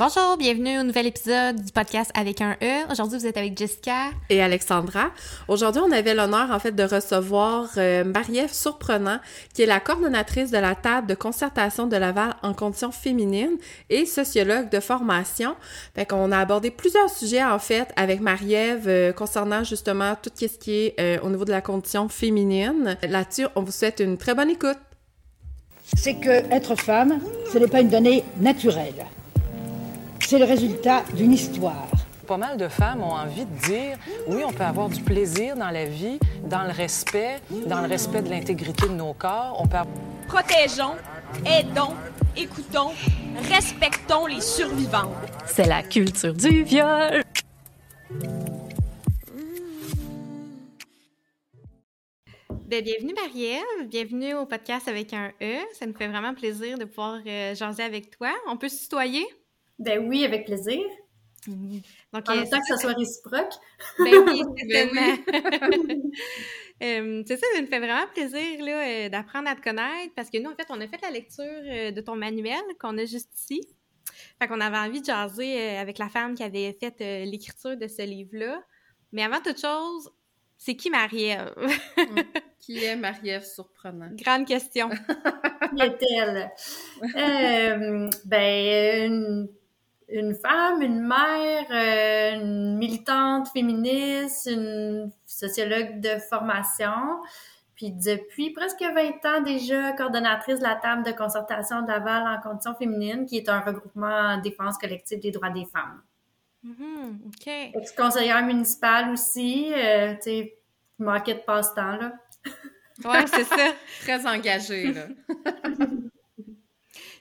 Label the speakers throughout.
Speaker 1: Bonjour, bienvenue au nouvel épisode du podcast avec un E. Aujourd'hui, vous êtes avec Jessica
Speaker 2: et Alexandra. Aujourd'hui, on avait l'honneur en fait de recevoir euh, Marie-Ève Surprenant, qui est la coordonnatrice de la table de concertation de Laval en conditions féminines et sociologue de formation. Fait qu'on a abordé plusieurs sujets en fait avec Marie-Ève euh, concernant justement tout ce qui est euh, au niveau de la condition féminine. Là-dessus, on vous souhaite une très bonne écoute.
Speaker 3: C'est que être femme, ce n'est pas une donnée naturelle c'est le résultat d'une histoire.
Speaker 4: Pas mal de femmes ont envie de dire oui, on peut avoir du plaisir dans la vie, dans le respect, dans le respect de l'intégrité de nos corps. On peut...
Speaker 5: Protégeons, aidons, écoutons, respectons les survivants.
Speaker 1: C'est la culture du viol. Ben, bienvenue Marie-Ève, bienvenue au podcast avec un E. Ça nous fait vraiment plaisir de pouvoir euh, jaser avec toi. On peut se tutoyer?
Speaker 6: Ben oui, avec plaisir. Donc, en même temps que ça soit réciproque.
Speaker 1: Ben oui, ben oui. euh, c'est ça, ça me fait vraiment plaisir là, euh, d'apprendre à te connaître parce que nous, en fait, on a fait la lecture euh, de ton manuel qu'on a juste ici. Fait qu'on avait envie de jaser euh, avec la femme qui avait fait l'écriture de ce livre-là. Mais avant toute chose, c'est qui Marie-Ève?
Speaker 2: qui est Marie-Ève Surprenant?
Speaker 1: Grande question.
Speaker 6: qui est-elle? ben, une une femme, une mère, euh, une militante féministe, une sociologue de formation. Puis depuis presque 20 ans déjà, coordonnatrice de la table de concertation de Laval en conditions féminines, qui est un regroupement en défense collective des droits des femmes.
Speaker 1: Mm-hmm. OK.
Speaker 6: Ex-conseillère municipale aussi, euh, tu sais, manquait de passe-temps, là.
Speaker 1: ouais, c'est ça.
Speaker 2: Très engagée, là.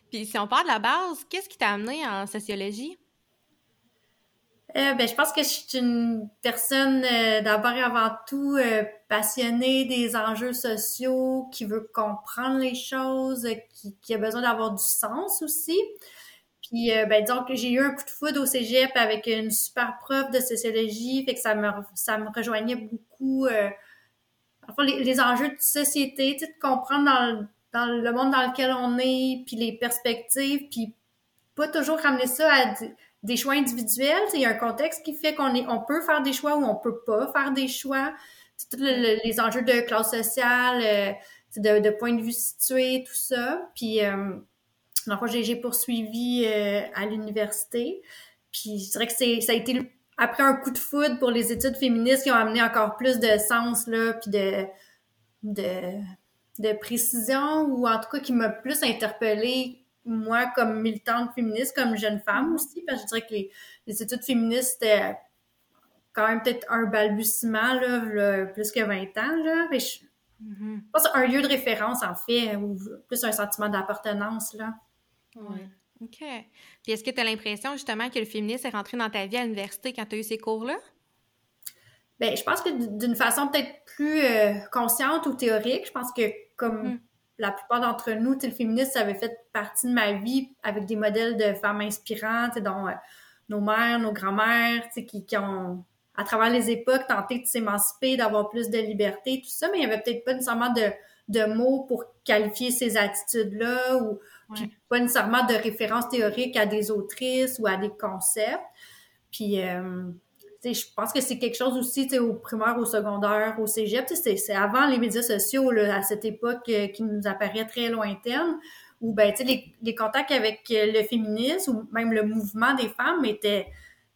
Speaker 1: Puis si on parle de la base, qu'est-ce qui t'a amené en sociologie?
Speaker 6: Euh, ben, je pense que je suis une personne euh, d'abord et avant tout euh, passionnée des enjeux sociaux, qui veut comprendre les choses, qui, a besoin d'avoir du sens aussi. Puis, ben, disons que j'ai eu un coup de foudre au cégep avec une super prof de sociologie, fait que ça me, ça me rejoignait beaucoup. les, les, enjeux de société, tu sais, de comprendre dans dans le monde dans lequel on est, puis les perspectives, puis pas toujours ramener ça à des choix individuels. Il y a un contexte qui fait qu'on est, on peut faire des choix ou on peut pas faire des choix. Tous les enjeux de classe sociale, euh, de, de point de vue situé, tout ça. Puis, euh, j'ai poursuivi euh, à l'université. Puis, je dirais que c'est, ça a été après un coup de foudre pour les études féministes qui ont amené encore plus de sens, là, puis de, de de précision ou en tout cas qui m'a plus interpellée moi comme militante féministe, comme jeune femme aussi, parce que je dirais que les, études féministes c'était quand même peut-être un balbutiement là, plus que 20 ans là, mais je, mm-hmm. pense un lieu de référence en fait ou plus un sentiment d'appartenance là.
Speaker 1: Ouais. OK. Puis est-ce que tu as l'impression justement que le féminisme est rentré dans ta vie à l'université quand tu as eu ces cours-là?
Speaker 6: Ben, je pense que d'une façon peut-être plus euh, consciente ou théorique, je pense que comme mm. la plupart d'entre nous, le féminisme, ça avait fait partie de ma vie avec des modèles de femmes inspirantes, dont euh, nos mères, nos grands-mères, qui, qui ont, à travers les époques, tenté de s'émanciper, d'avoir plus de liberté, tout ça, mais il n'y avait peut-être pas nécessairement de, de mots pour qualifier ces attitudes-là ou pas nécessairement de références théoriques à des autrices ou à des concepts. Puis, euh, je pense que c'est quelque chose aussi au primaire, au secondaire, au cégep. C'est avant les médias sociaux, là, à cette époque euh, qui nous apparaît très lointaine, où ben, les, les contacts avec euh, le féminisme ou même le mouvement des femmes étaient.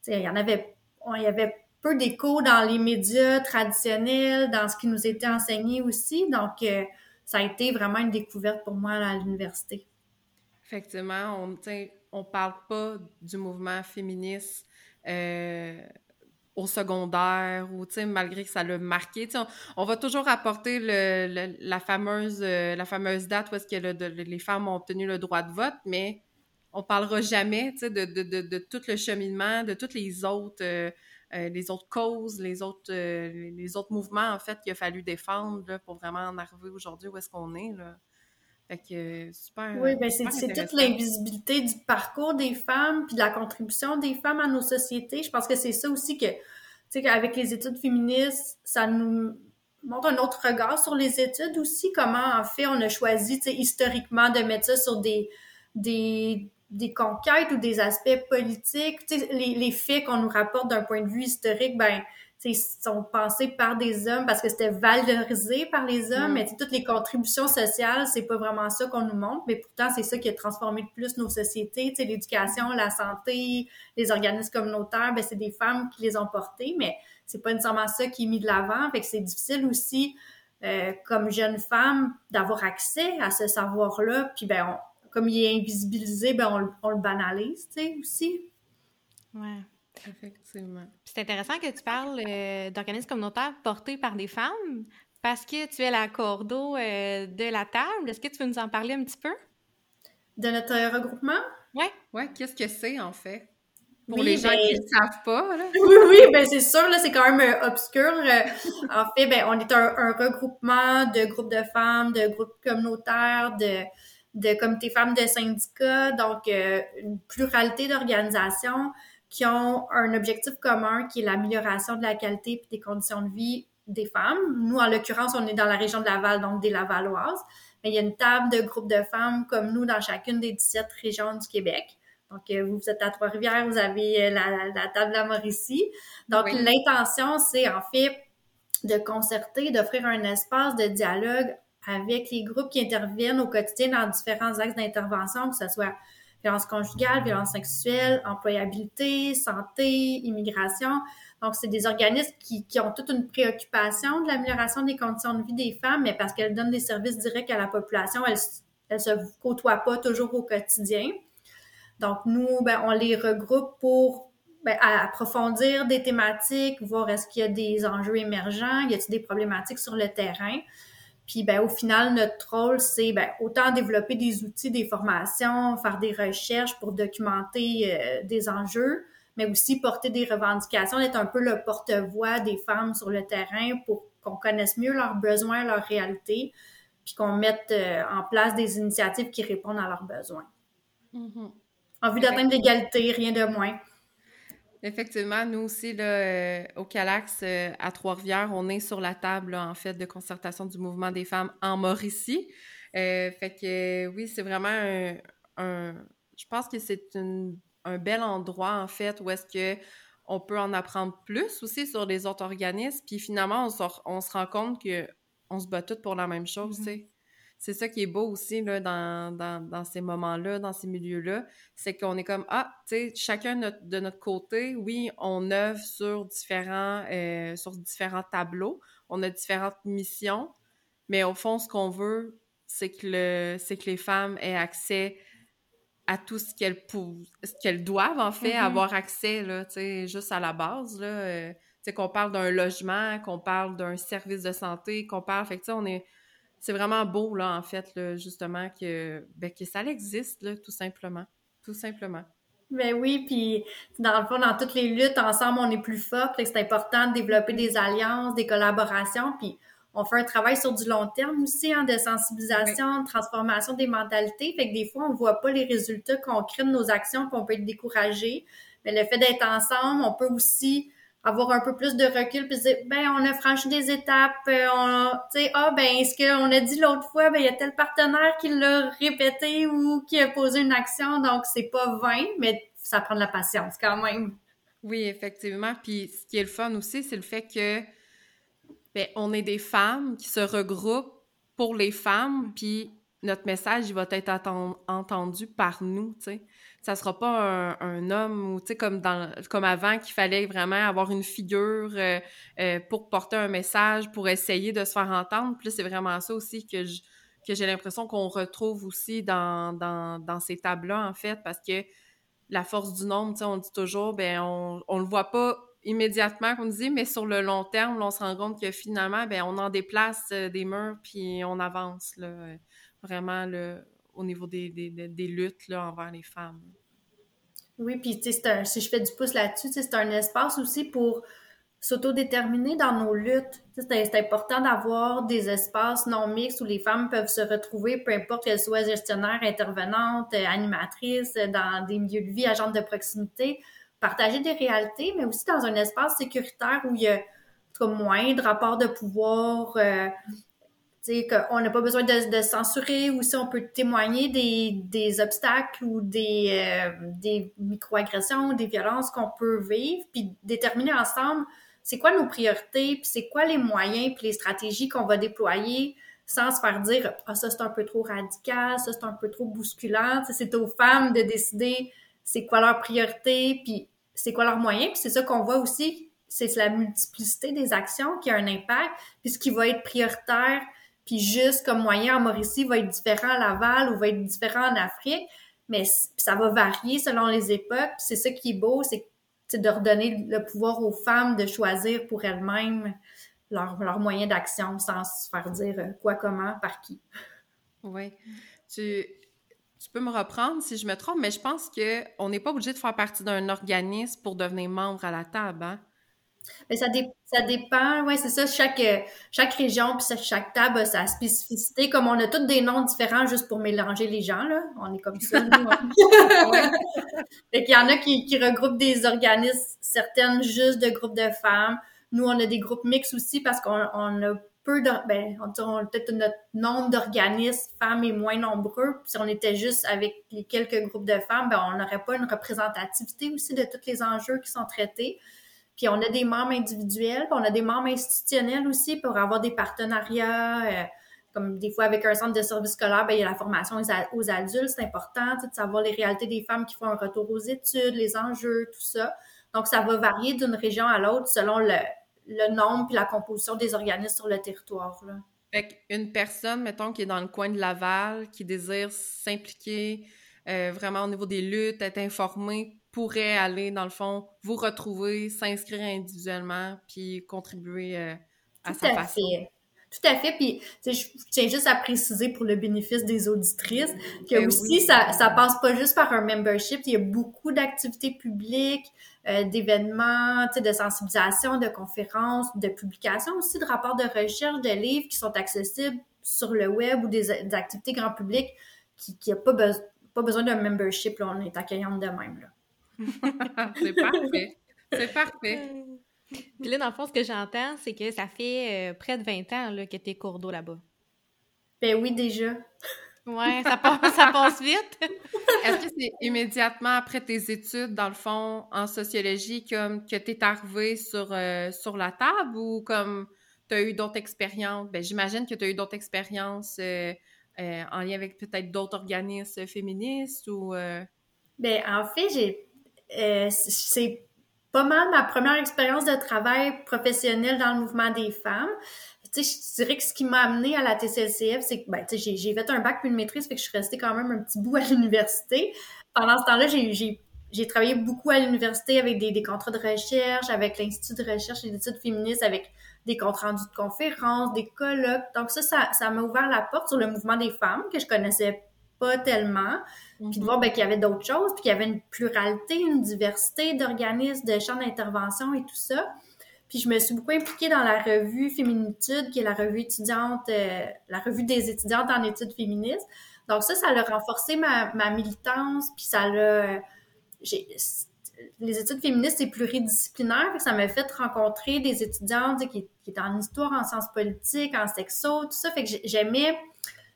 Speaker 6: Il y en avait, y avait peu d'écho dans les médias traditionnels, dans ce qui nous était enseigné aussi. Donc, euh, ça a été vraiment une découverte pour moi à l'université.
Speaker 2: Effectivement, on on parle pas du mouvement féministe au secondaire ou malgré que ça l'a marqué on, va toujours apporter le, la fameuse euh, la fameuse date où les femmes ont obtenu le droit de vote mais on parlera jamais de, tout le cheminement de toutes les autres euh, euh, causes les autres mouvements en fait qu'il a fallu défendre là, pour vraiment en arriver aujourd'hui où est-ce qu'on est fait que super.
Speaker 6: Oui, ben c'est toute l'invisibilité du parcours des femmes puis de la contribution des femmes à nos sociétés. Je pense que c'est ça aussi que, tu sais, qu'avec les études féministes, ça nous montre un autre regard sur les études aussi, comment en fait on a choisi, tu sais, historiquement de mettre ça sur des, des, des conquêtes ou des aspects politiques. Les, les faits qu'on nous rapporte d'un point de vue historique, ben sont pensés par des hommes parce que c'était valorisé par les hommes, mm. mais toutes les contributions sociales, c'est pas vraiment ça qu'on nous montre, mais pourtant c'est ça qui a transformé le plus nos sociétés, l'éducation, la santé, les organismes communautaires, ben c'est des femmes qui les ont portés, mais c'est pas nécessairement ça qui est mis de l'avant, fait que c'est difficile aussi euh, comme jeune femme d'avoir accès à ce savoir-là, puis ben comme il est invisibilisé, ben on, on le banalise, tu sais aussi.
Speaker 1: Ouais.
Speaker 2: Effectivement.
Speaker 1: C'est intéressant que tu parles euh, d'organismes communautaires portés par des femmes parce que tu es la cordeau euh, de la table. Est-ce que tu veux nous en parler un petit peu?
Speaker 6: De notre regroupement?
Speaker 1: Oui.
Speaker 2: Oui, qu'est-ce que c'est en fait? Pour les gens ben qui ne savent pas. Là.
Speaker 6: Oui, oui, ben c'est sûr, là, c'est quand même euh, obscur. en fait, ben, on est un, regroupement de groupes de femmes, de groupes communautaires, de, de comités femmes de syndicats, donc une pluralité d'organisations qui ont un objectif commun qui est l'amélioration de la qualité et des conditions de vie des femmes. Nous, en l'occurrence, on est dans la région de Laval, donc des Lavalloises. Mais il y a une table de groupes de femmes comme nous dans chacune des 17 régions du Québec. Donc, euh, vous êtes à Trois-Rivières, vous avez euh, la, la table de la Mauricie. Donc, l'intention, c'est en fait de concerter, d'offrir un espace de dialogue avec les groupes qui interviennent au quotidien dans différents axes d'intervention, que ce soit violence conjugale, violence sexuelle, employabilité, santé, immigration. Donc, c'est des organismes qui, qui, ont toute une préoccupation de l'amélioration des conditions de vie des femmes, mais parce qu'elles donnent des services directs à la population, elles ne se côtoient pas toujours au quotidien. Donc, nous, ben, on les regroupe pour ben, approfondir des thématiques, voir est-ce qu'il y a des enjeux émergents, y a-t-il des problématiques sur le terrain. Puis ben, au final, notre rôle, c'est ben, autant développer des outils, des formations, faire des recherches pour documenter euh, des enjeux, mais aussi porter des revendications, être un peu le porte-voix des femmes sur le terrain pour qu'on connaisse mieux leurs besoins, leurs réalités, puis qu'on mette euh, en place des initiatives qui répondent à leurs besoins. Mm-hmm. En vue d'atteindre l'égalité, rien de moins.
Speaker 2: Effectivement, nous aussi, là, euh, au Calax, euh, à Trois-Rivières, on est sur la table, en fait, de concertation du mouvement des femmes en Mauricie. Euh, fait que oui, c'est vraiment un, Je pense que c'est un bel endroit, en fait, où est-ce que on peut en apprendre plus aussi sur les autres organismes. Puis finalement, on se, on se rend compte que on se bat toutes pour la même chose, mm-hmm. tu sais c'est ça qui est beau aussi là, dans, dans, dans ces moments-là, dans ces milieux-là, c'est qu'on est comme ah, tu sais, chacun de notre côté, oui, on œuvre sur différents euh, sur différents tableaux, on a différentes missions, mais au fond, ce qu'on veut, c'est que le c'est que les femmes aient accès à tout ce qu'elles ce qu'elles doivent en fait mm-hmm. avoir accès là, tu sais, juste à la base là, euh, tu sais qu'on parle d'un logement, qu'on parle d'un service de santé, qu'on parle, fait que on est c'est vraiment beau, là, en fait, justement, que, ben, que ça existe, là, tout simplement. Tout simplement.
Speaker 6: Ben oui, puis dans le fond, dans toutes les luttes, ensemble, on est plus fort. C'est important de développer des alliances, des collaborations, puis on fait un travail sur du long terme aussi, hein, de sensibilisation, de transformation des mentalités. Fait que des fois, on voit pas les résultats qu'on crée de nos actions, qu'on peut être découragé. Mais le fait d'être ensemble, on peut aussi avoir un peu plus de recul puis dire ben on a franchi des étapes euh, on tu sais ah ben ce qu'on a dit l'autre fois ben il y a tel partenaire qui l'a répété ou qui a posé une action donc c'est pas vain mais ça prend de la patience quand même.
Speaker 2: Oui effectivement. Puis ce qui est le fun aussi c'est le fait que ben on est des femmes qui se regroupent pour les femmes puis notre message il va être entendu par nous tu sais ça sera pas un, homme ou tu sais comme dans comme avant qu'il fallait vraiment avoir une figure euh, euh, pour porter un message pour essayer de se faire entendre. Puis c'est vraiment ça aussi que que j'ai l'impression qu'on retrouve aussi dans, dans, dans ces tables-là en fait parce que la force du nombre on dit toujours ben on on le voit pas immédiatement qu'on dit mais sur le long terme on se rend compte que finalement ben on en déplace euh, des murs puis on avance là vraiment le au niveau des, des, luttes là, envers les femmes.
Speaker 6: Oui, puis sais, si je fais du pouce là-dessus, c'est un espace aussi pour s'autodéterminer dans nos luttes. C'est important d'avoir des espaces non mixtes où les femmes peuvent se retrouver, peu importe qu'elles soient gestionnaires, intervenantes, animatrices, dans des milieux de vie, agentes de proximité, partager des réalités, mais aussi dans un espace sécuritaire où il y a moins de rapports de pouvoir, euh, qu'on n'a pas besoin de, censurer ou si on peut témoigner des, des obstacles ou des, euh, des microagressions, des violences qu'on peut vivre, puis déterminer ensemble c'est quoi nos priorités, puis c'est quoi les moyens puis les stratégies qu'on va déployer sans se faire dire ah ça c'est un peu trop radical, ça c'est un peu trop bousculant. C'est aux femmes de décider c'est quoi leur priorité, puis c'est quoi leurs moyens. Puis c'est ça qu'on voit aussi, c'est la multiplicité des actions qui a un impact. Puis ce qui va être prioritaire puis juste comme moyen en Mauricie va être différent à Laval ou va être différent en Afrique, mais ça va varier selon les époques. C'est ça qui est beau, c'est de redonner le pouvoir aux femmes de choisir pour elles-mêmes leurs leur moyens d'action sans se faire dire euh, quoi, comment, par qui.
Speaker 2: Oui. Tu, peux me reprendre si je me trompe, mais je pense qu'on n'est pas obligé de faire partie d'un organisme pour devenir membre à la table. Hein?
Speaker 6: Mais ça, ça dépend, ouais, c'est ça. Chaque, chaque région puis chaque table a sa spécificité. Comme on a tous des noms différents juste pour mélanger les gens, là. On est comme ça. Nous, qu'il y en a qui, qui regroupent des organismes, certaines juste de groupes de femmes. Nous, on a des groupes mixtes aussi parce qu'on on a peu de, ben, on, peut-être notre nombre d'organismes femmes est moins nombreux. Puis si on était juste avec les quelques groupes de femmes, ben, on n'aurait pas une représentativité aussi de tous les enjeux qui sont traités. Puis on a des membres individuels, puis on a des membres institutionnels aussi pour avoir des partenariats. Euh, comme des fois avec un centre de service scolaire, ben, il y a la formation aux adultes, c'est important de savoir les réalités des femmes qui font un retour aux études, les enjeux, tout ça. Donc, ça va varier d'une région à l'autre selon le, nombre et la composition des organismes sur le territoire.
Speaker 2: Fait une personne, mettons, qui est dans le coin de Laval, qui désire s'impliquer euh, vraiment au niveau des luttes, être informée pourrait aller, dans le fond, vous retrouver, s'inscrire individuellement, puis contribuer euh, à sa façon.
Speaker 6: Fait. Tout à fait. Puis, je tiens juste à préciser pour le bénéfice des auditrices que ben aussi, ça, ça passe pas juste par un membership. Il y a beaucoup d'activités publiques, euh, d'événements, de sensibilisation, de conférences, de publications aussi, de rapports de recherche, de livres qui sont accessibles sur le web ou des, activités grand public qui n'ont pas, pas besoin d'un membership. Là, on est accueillante de même. Là.
Speaker 2: c'est parfait. C'est parfait.
Speaker 1: Puis là, dans le fond, ce que j'entends, c'est que ça fait euh, près de 20 ans là, que t'es cours d'eau là-bas.
Speaker 6: Ben oui, déjà.
Speaker 1: Ouais, ça passe, ça passe vite.
Speaker 2: Est-ce que c'est immédiatement après tes études, dans le fond, en sociologie, comme que t'es arrivé sur, euh, sur la table ou comme tu as eu d'autres expériences? Ben, j'imagine que tu as eu d'autres expériences euh, en lien avec peut-être d'autres organismes féministes ou...
Speaker 6: Ben, en fait, j'ai euh, c'est pas mal ma première expérience de travail professionnel dans le mouvement des femmes. Tu sais, je dirais que ce qui m'a amené à la TCLCF, c'est que ben, tu sais, j'ai fait un bac puis une maîtrise, fait que je suis restée quand même un petit bout à l'université. Pendant ce temps-là, j'ai travaillé beaucoup à l'université avec des, des, contrats de recherche, avec l'Institut de recherche et d'études féministes, avec des comptes rendus de conférences, des colloques. Donc ça, ça m'a ouvert la porte sur le mouvement des femmes que je connaissais pas tellement. Puis de mhm. voir ben, qu'il y avait d'autres choses, puis qu'il y avait une pluralité, une diversité d'organismes, de champs d'intervention et tout ça. Puis je me suis beaucoup impliquée dans la revue Féminitude, qui est la revue étudiante, euh, la revue des étudiantes en études féministes. Donc ça, ça a renforcé ma, ma militance, puis ça l'a... Les études féministes, c'est pluridisciplinaire, ça m'a fait rencontrer des étudiantes qui, qui étaient en histoire, en sciences politiques, en sexo, tout ça. Fait que j'aimais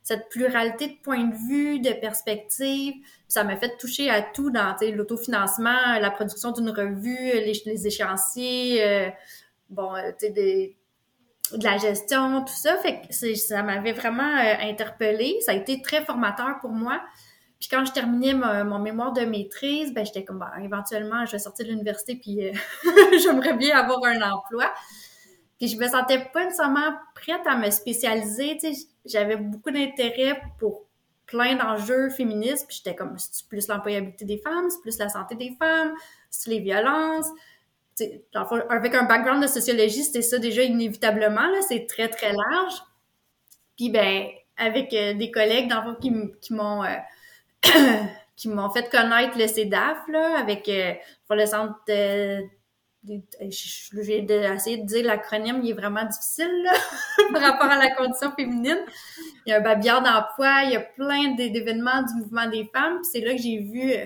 Speaker 6: cette pluralité de points de vue, de perspectives. Ça m'a fait toucher à tout dans l'autofinancement, la production d'une revue, les, échéanciers, euh, bon, euh, de la gestion, tout ça. Fait que ça m'avait vraiment euh, interpellée. Ça a été très formateur pour moi. Puis quand je terminais mon, mémoire de maîtrise, ben j'étais comme, bah, éventuellement, je vais sortir de l'université, puis j'aimerais bien avoir un emploi. Puis je me sentais pas nécessairement prête à me spécialiser. Tu sais, j'avais beaucoup d'intérêt pour plein d'enjeux féministes. Puis j'étais comme, c'est plus l'employabilité des femmes, c'est plus la santé des femmes, c'est les violences. Tu sais, avec un background de sociologie, c'était ça déjà inévitablement. Là, c'est très très large. Puis ben, avec euh, des collègues dans qui, qui m'ont euh, qui m'ont fait connaître le CEDAF là, avec euh, pour le centre de j'ai essayé de dire l'acronyme, il est vraiment difficile là, par rapport à la condition féminine. Il y a un babillard d'emploi, il y a plein d'événements du mouvement des femmes. C'est là que j'ai vu euh,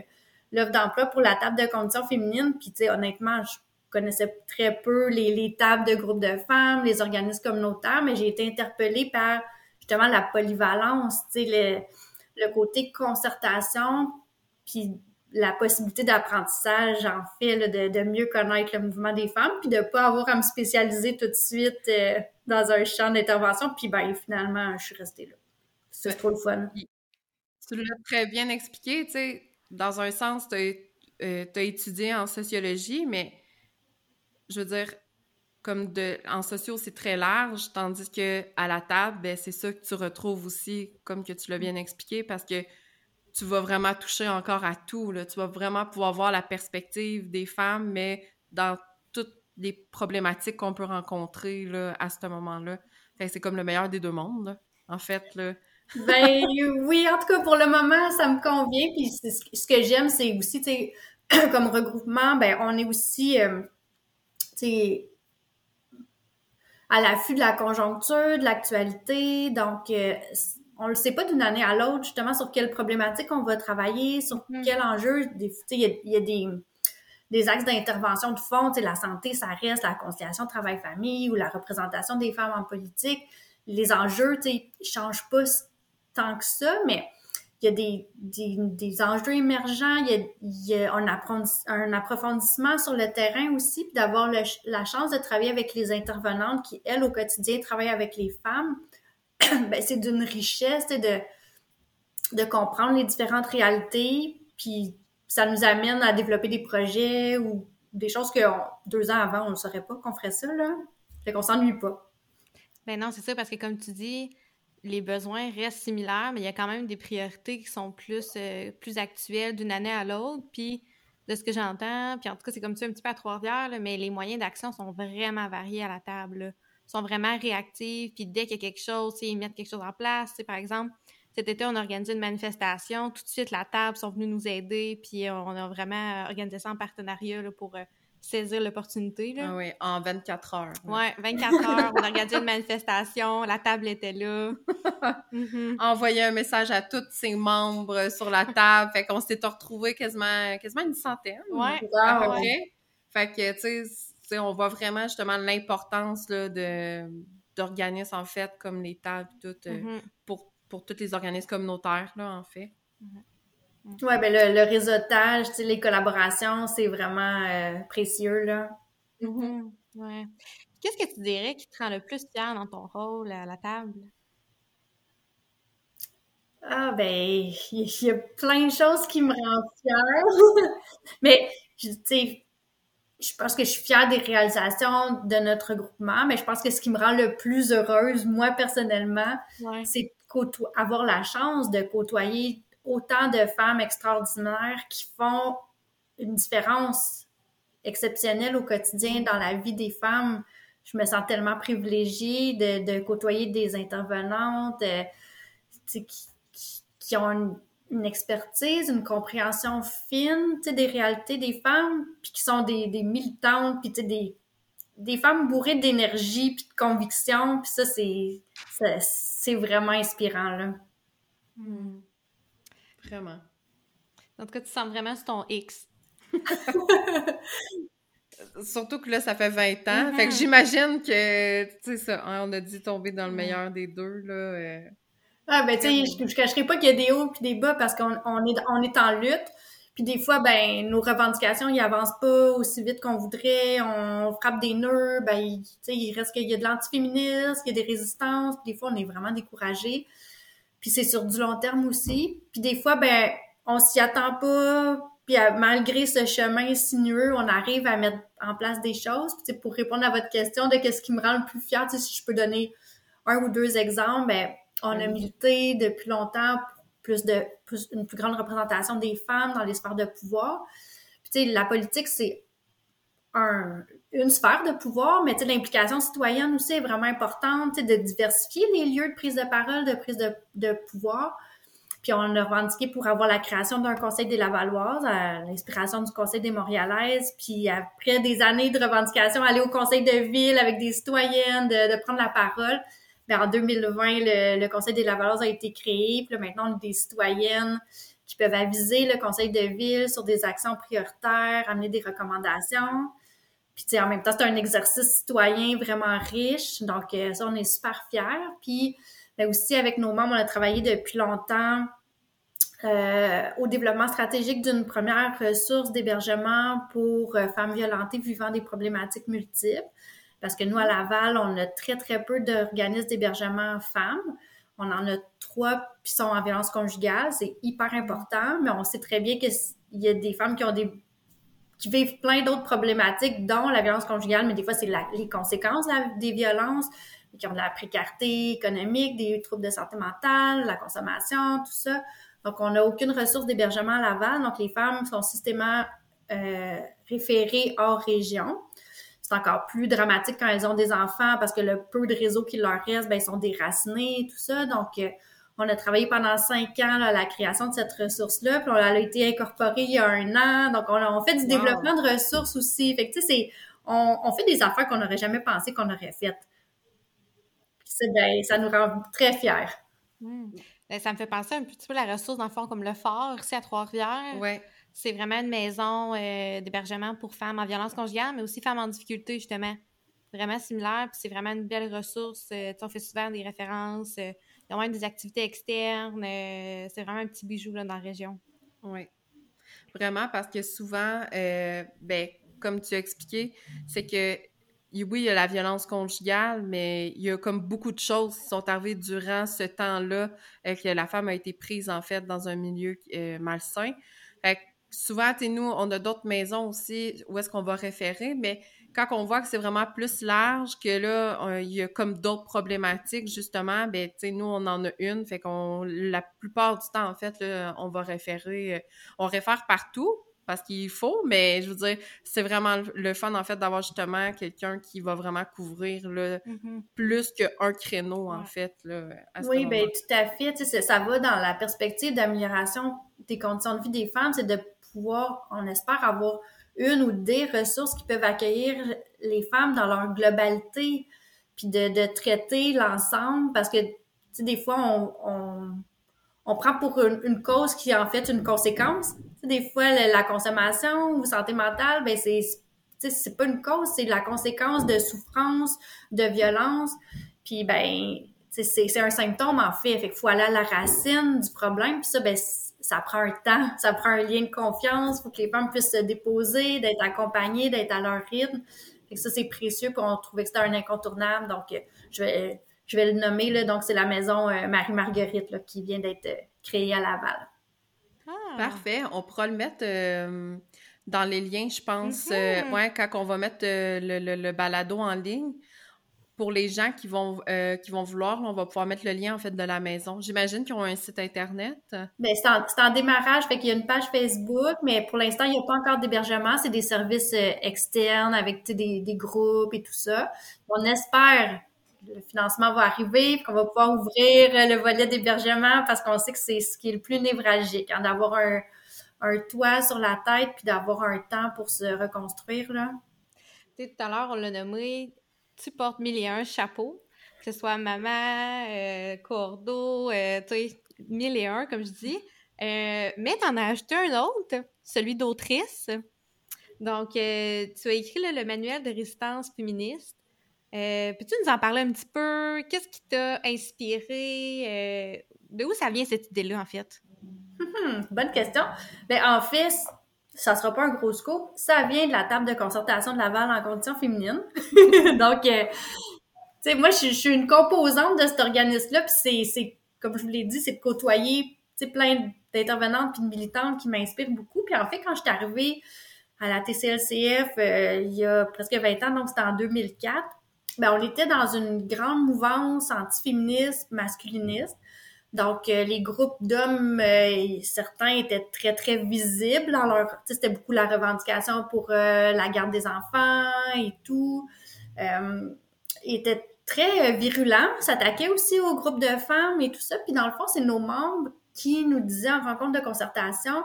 Speaker 6: l'offre d'emploi pour la table de conditions féminines. Puis, tu sais, honnêtement, je connaissais très peu les, tables de groupes de femmes, les organismes communautaires, mais j'ai été interpellée par justement la polyvalence, tu sais, le, le côté concertation, puis la possibilité d'apprentissage, en fait, de, de, mieux connaître le mouvement des femmes, puis de pas avoir à me spécialiser tout de suite euh, dans un champ d'intervention, puis ben finalement, je suis restée là. C'est trop le fun.
Speaker 2: Tu l'as très bien expliqué, tu sais, dans un sens, tu as, euh, étudié en sociologie, mais je veux dire, comme de, en socio, c'est très large, tandis que à la table, ben, c'est ça que tu retrouves aussi, comme que tu l'as bien expliqué, parce que tu vas vraiment toucher encore à tout. Là. Tu vas vraiment pouvoir voir la perspective des femmes, mais dans toutes les problématiques qu'on peut rencontrer là, à ce moment-là. c'est comme le meilleur des deux mondes, en fait. Là.
Speaker 6: ben oui, en tout cas, pour le moment, ça me convient. Puis ce que j'aime, c'est aussi, tu comme regroupement, ben on est aussi, euh, tu sais, à l'affût de la conjoncture, de l'actualité. Donc, euh, on le sait pas d'une année à l'autre, justement, sur quelle problématique on va travailler, sur mm-hmm. quel enjeu. Il y, a, des, des axes d'intervention de fond, la santé, ça reste, la conciliation travail-famille ou la représentation des femmes en politique. Les enjeux, tu sais, changent pas tant que ça, mais il y a des, des, des enjeux émergents, il y a, il y a un, un, approfondissement sur le terrain aussi, puis d'avoir la chance de travailler avec les intervenantes qui, elles, au quotidien, travaillent avec les femmes. ben, c'est d'une richesse de, de comprendre les différentes réalités, puis ça nous amène à développer des projets ou des choses que deux ans avant, on ne saurait pas qu'on ferait ça, là. Fait qu'on s'ennuie pas.
Speaker 1: Ben non, c'est ça, parce que comme tu dis, les besoins restent similaires, mais il y a quand même des priorités qui sont plus, euh, plus actuelles d'une année à l'autre. Puis, de ce que j'entends, puis en tout cas, c'est comme ça un petit peu à Trois-Rivières, mais les moyens d'action sont vraiment variés à la table sont vraiment réactifs, puis dès qu'il y a quelque chose, ils mettent quelque chose en place. par exemple, cet été, on a organisé une manifestation, tout de suite, la table sont venus nous aider, puis on a vraiment organisé ça en partenariat pour euh, saisir l'opportunité.
Speaker 2: Ah oui, en 24 heures.
Speaker 1: Oui, 24 heures, on a organisé une manifestation, la table était là.
Speaker 2: mm Envoyer un message à tous ses membres sur la table, fait qu'on s'est retrouvés quasiment, quasiment une centaine.
Speaker 1: Oui,
Speaker 2: peu près. Fait que, tu sais, on voit vraiment justement l'importance de d'organismes en fait comme les tables tout euh, mm-hmm. pour pour tous les organismes communautaires là en fait.
Speaker 6: Mm-hmm. Ouais, ben le, réseautage, les collaborations, c'est vraiment euh, précieux là.
Speaker 1: Mm-hmm. Ouais. Qu'est-ce que tu dirais qui te rend le plus fier dans ton rôle à la table?
Speaker 6: Ah ben, il y, a plein de choses qui me rendent fière. Mais tu sais, je pense que je suis fière des réalisations de notre groupement, mais je pense que ce qui me rend le plus heureuse, moi personnellement, c'est avoir la chance de côtoyer autant de femmes extraordinaires qui font une différence exceptionnelle au quotidien dans la vie des femmes. Je me sens tellement privilégiée de, côtoyer des intervenantes euh, qui, qui, ont une une expertise, une compréhension fine des réalités des femmes, puis qui sont des, des militantes, puis des, des femmes bourrées d'énergie puis de conviction, puis ça, c'est, c'est vraiment inspirant, là.
Speaker 2: Hmm. Vraiment.
Speaker 1: En tout cas, tu sens vraiment sur ton X.
Speaker 2: Surtout que là, ça fait 20 ans. Fait que mm-hmm. j'imagine que, tu sais, ça, hein, on a dû tomber dans le meilleur des deux, là. Euh,
Speaker 6: ah, ben, tu sais, je, je cacherai pas qu'il y a des hauts puis des bas parce qu'on on est, on est en lutte. Puis des fois, ben, nos revendications, ils avancent pas aussi vite qu'on voudrait. On frappe des nœuds. Ben, tu sais, il reste qu'il y a de l'antiféminisme, il y a des résistances. Puis des fois, on est vraiment découragé. Puis c'est sur du long terme aussi. Puis des fois, ben, on s'y attend pas. Puis malgré ce chemin sinueux, on arrive à mettre en place des choses. Puis pour répondre à votre question de qu'est-ce qui me rend le plus fier, si je peux donner un ou deux exemples, ben, on a milité depuis longtemps pour plus de plus, une plus grande représentation des femmes dans les sphères de pouvoir. Puis, tu sais, la politique, c'est un, une sphère de pouvoir, mais l'implication citoyenne aussi est vraiment importante, de diversifier les lieux de prise de parole, de prise de, de pouvoir. Puis on a revendiqué pour avoir la création d'un conseil des Lavalloises, à l'inspiration du conseil des Montréalaises. Puis après des années de revendication, aller au conseil de ville avec des citoyennes, de, de prendre la parole. Ben, en 2020, le, Conseil des Lavalloises a été créé. Puis maintenant, on a des citoyennes qui peuvent aviser le Conseil de ville sur des actions prioritaires, amener des recommandations. Puis, en même temps, c'est un exercice citoyen vraiment riche. Donc, euh, ça, on est super fiers. Puis, Mais aussi avec nos membres, on a travaillé depuis longtemps euh, au développement stratégique d'une première ressource d'hébergement pour euh, femmes violentées vivant des problématiques multiples. Parce que nous, à Laval, on a très, très peu d'organismes d'hébergement femmes. On en a trois qui sont en violence conjugale. C'est hyper important, mais on sait très bien qu'il y a des femmes qui ont des qui vivent plein d'autres problématiques, dont la violence conjugale, mais des fois, c'est les conséquences des violences, qui ont de la précarité économique, des troubles de santé mentale, la consommation, tout ça. Donc, on n'a aucune ressource d'hébergement à Laval. Donc, les femmes sont systématiquement euh, référées hors région. C'est encore plus dramatique quand elles ont des enfants parce que le peu de réseaux qui leur reste, ben, ils sont déracinés, tout ça. Donc, euh, on a travaillé pendant cinq ans à la création de cette ressource-là, puis on a été incorporée il y a un an. Donc, on, fait du développement de ressources aussi. Fait que, tu sais, on, on, fait des affaires qu'on n'aurait jamais pensé qu'on aurait faites. Ben, ça nous rend très fiers.
Speaker 1: Hmm. Ben, ça me fait penser un petit peu à la ressource, dans le fond, comme le Fort, ici à Trois-Rivières.
Speaker 2: Ouais.
Speaker 1: C'est vraiment une maison euh, d'hébergement pour femmes en violence conjugale, mais aussi femmes en difficulté, justement. Vraiment similaire, puis c'est vraiment une belle ressource. Euh, on fait souvent des références, euh, il y a même des activités externes. c'est vraiment un petit bijou là, dans la région.
Speaker 2: Oui. Vraiment, parce que souvent, ben, comme tu as expliqué, c'est que oui, il y a la violence conjugale, mais il y a comme beaucoup de choses qui sont arrivées durant ce temps-là euh, que la femme a été prise, en fait, dans un milieu euh, malsain. Fait que souvent, nous, on a d'autres maisons aussi où est-ce qu'on va référer, mais quand on voit que c'est vraiment plus large, que là, il y a comme d'autres problématiques, justement, ben, tu sais, nous, on en a une, fait qu'on, la plupart du temps, en fait, on va référer, euh, on réfère partout, parce qu'il faut, mais je veux dire, c'est vraiment le fun, en fait, d'avoir justement quelqu'un qui va vraiment couvrir là, mm-hmm. plus qu'un créneau, en fait. Là,
Speaker 6: oui, bien, tout à fait. Ça va dans la perspective d'amélioration des conditions de vie des femmes, c'est de pouvoir, on espère, avoir une ou des ressources qui peuvent accueillir les femmes dans leur globalité, puis de, traiter l'ensemble, parce que, tu sais, des fois, on, on, prend pour une, cause qui est en fait une conséquence, des fois, la, consommation ou santé mentale, ben c'est c'est pas une cause, c'est la conséquence de souffrance, de violence. Puis ben c'est un symptôme en fait. Fait qu'il faut aller à la racine du problème. Puis ça, ben ça prend un temps, ça prend un lien de confiance. Faut que les femmes puissent se déposer, d'être accompagnées, d'être à leur rythme. Fait que ça, c'est précieux. Puis on trouvait que c'était un incontournable. Donc, je vais, je vais le nommer. Là. Donc, c'est la maison euh, Marie-Marguerite qui vient d'être euh, créée à Laval.
Speaker 2: Ah. Parfait. On pourra le mettre euh, dans les liens, je pense, euh, mm-hmm. quand on va mettre euh, le, balado en ligne. Pour les gens qui vont, qui vont vouloir, on va pouvoir mettre le lien en fait de la maison. J'imagine qu'ils ont un site internet.
Speaker 6: Bien, c'est en, démarrage, fait qu'il y a une page Facebook, mais pour l'instant, il n'y a pas encore d'hébergement. C'est des services externes avec des, des groupes et tout ça. On espère le financement va arriver, qu'on va pouvoir ouvrir le volet d'hébergement parce qu'on sait que c'est ce qui est le plus névralgique, hein, d'avoir un, toit sur la tête puis d'avoir un temps pour se reconstruire. Là.
Speaker 1: Tout à l'heure, on l'a nommé Tu portes mille et un chapeaux, que ce soit maman, euh, cordeau, euh, tu sais, mille et un, comme je dis. Euh, mais tu en as acheté un autre, celui d'autrice. Donc, euh, tu as écrit le manuel de résistance féministe. Peux-tu nous en parler un petit peu? Qu'est-ce qui t'a inspiré? De où ça vient cette idée-là, en fait?
Speaker 6: Hmm, bonne question. Ben, en fait, ça sera pas un gros scoop. Ça vient de la table de concertation de Laval en conditions féminines. Donc, euh, tu sais, moi, je, suis une composante de cet organisme-là, puis c'est, comme je vous l'ai dit, c'est de côtoyer plein d'intervenantes puis de militantes qui m'inspirent beaucoup. Puis en fait, quand je suis arrivée à la TCLCF euh, il y a presque 20 ans, donc c'était en 2004, ben, on était dans une grande mouvance antiféministe, masculiniste. Donc, euh, les groupes d'hommes, euh, certains étaient très, très visibles dans leur... C'était beaucoup la revendication pour euh, la garde des enfants et tout. étaient très virulents, s'attaquaient aussi aux groupes de femmes et tout ça. Puis dans le fond, c'est nos membres qui nous disaient en rencontre de concertation,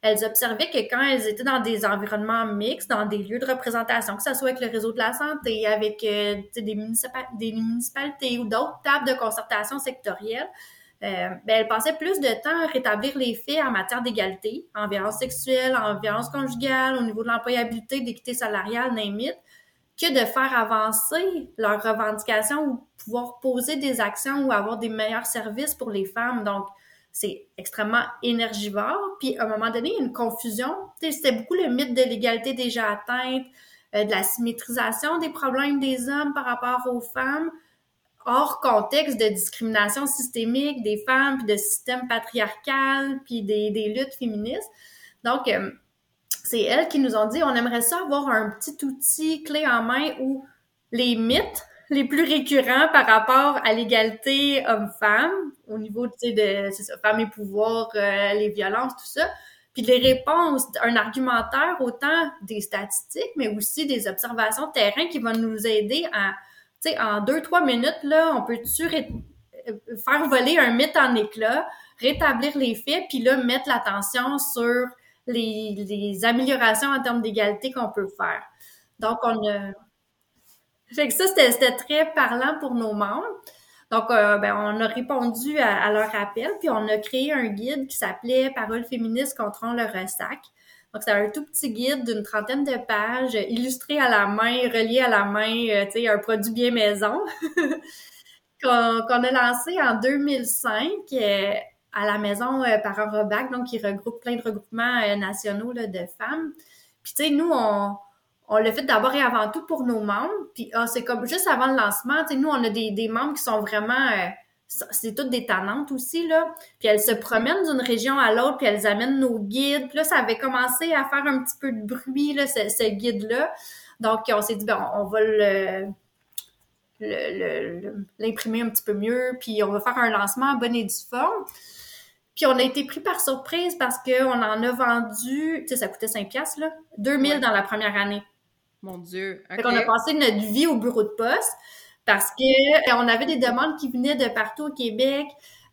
Speaker 6: elles observaient que quand elles étaient dans des environnements mixtes, dans des lieux de représentation, que ce soit avec le réseau de la santé, avec euh, des, municipalités ou d'autres tables de concertation sectorielles, euh, ben, elles passaient plus de temps à rétablir les faits en matière d'égalité, en violence sexuelle, en violence conjugale, au niveau de l'employabilité, d'équité salariale, name que de faire avancer leurs revendications ou pouvoir poser des actions ou avoir des meilleurs services pour les femmes. Donc, c'est extrêmement énergivore. Puis, à un moment donné, il y a une confusion. C'était beaucoup le mythe de l'égalité déjà atteinte, euh, de la symétrisation des problèmes des hommes par rapport aux femmes, hors contexte de discrimination systémique des femmes, puis de système patriarcal, puis des, des luttes féministes. Donc, euh, c'est elles qui nous ont dit on aimerait ça avoir un petit outil clé en main où les mythes les plus récurrents par rapport à l'égalité homme-femme au niveau de c'est ça, femmes et pouvoir, euh, les violences, tout ça. Puis les réponses, un argumentaire autant des statistiques, mais aussi des observations de terrain qui vont nous aider à, tu sais, en deux, trois minutes, là, on peut-tu euh, faire voler un mythe en éclat, rétablir les faits, puis là, mettre l'attention sur les, améliorations en termes d'égalité qu'on peut faire. Donc, on a... Fait que ça, c'était très parlant pour nos membres. Donc, euh, ben, on a répondu à, leur appel, puis on a créé un guide qui s'appelait Paroles féministes contre le ressac. Donc, c'est un tout petit guide d'une trentaine de pages, illustré à la main, relié à la main, euh, tu sais, un produit bien maison, qu'on a lancé en 2005 à la maison euh, par un Robac, donc qui regroupe plein de regroupements euh, nationaux là, de femmes. Puis tu sais, nous, on, on l'a fait d'abord et avant tout pour nos membres. Puis ah, c'est comme juste avant le lancement, tu sais, nous, on a des, des membres qui sont vraiment... Euh, c'est toutes des tannantes aussi, là. Puis elles se promènent d'une région à l'autre, puis elles amènent nos guides. Puis là, ça avait commencé à faire un petit peu de bruit, là, ce, ce guide-là. Donc, on s'est dit, ben, on va le l'imprimer un petit peu mieux, puis on va faire un lancement en bonne et due forme. Puis on a été pris par surprise parce qu'on en a vendu, tu sais, ça coûtait 5 piastres, là, 2000 dans la première année.
Speaker 2: Mon Dieu.
Speaker 6: Okay. Fait qu'on a passé notre vie au bureau de poste parce que euh, on avait des demandes qui venaient de partout au Québec.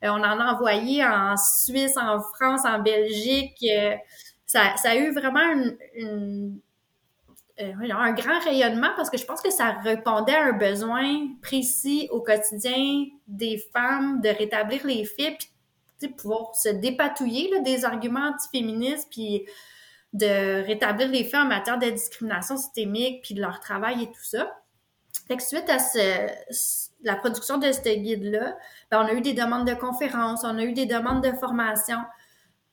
Speaker 6: Euh, on en a envoyé en Suisse, en France, en Belgique. Euh, ça, ça a eu vraiment une, un grand rayonnement parce que je pense que ça répondait à un besoin précis au quotidien des femmes de rétablir les faits pouvoir se dépatouiller des arguments antiféministes, puis de rétablir les faits en matière de discrimination systémique, puis de leur travail et tout ça. Fait que suite à ce, la production de ce guide-là, ben, on a eu des demandes de conférences, on a eu des demandes de formation.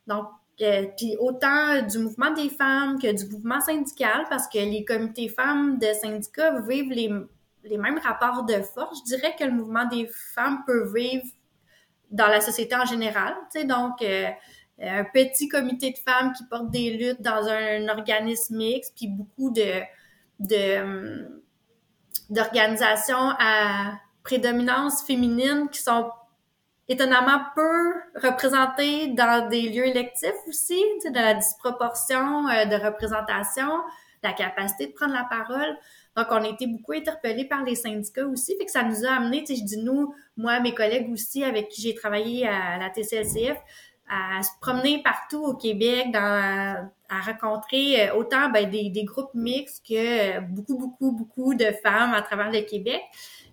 Speaker 6: Donc, euh, puis autant du mouvement des femmes que du mouvement syndical, parce que les comités femmes de syndicats vivent les, les mêmes rapports de force. Je dirais que le mouvement des femmes peut vivre dans la société en général. Donc, euh, un petit comité de femmes qui portent des luttes dans un, organisme mixte, puis beaucoup de, de d'organisations à prédominance féminine qui sont étonnamment peu représentées dans des lieux électifs aussi, tu sais, de la disproportion euh, de représentation, la capacité de prendre la parole. Donc, on a été beaucoup interpellés par les syndicats aussi, fait que ça nous a amené, tu sais, je dis nous, moi, mes collègues aussi, avec qui j'ai travaillé à la TCLCF, à se promener partout au Québec, dans, à rencontrer euh, autant ben, des, des, groupes mixtes que beaucoup, beaucoup, beaucoup de femmes à travers le Québec.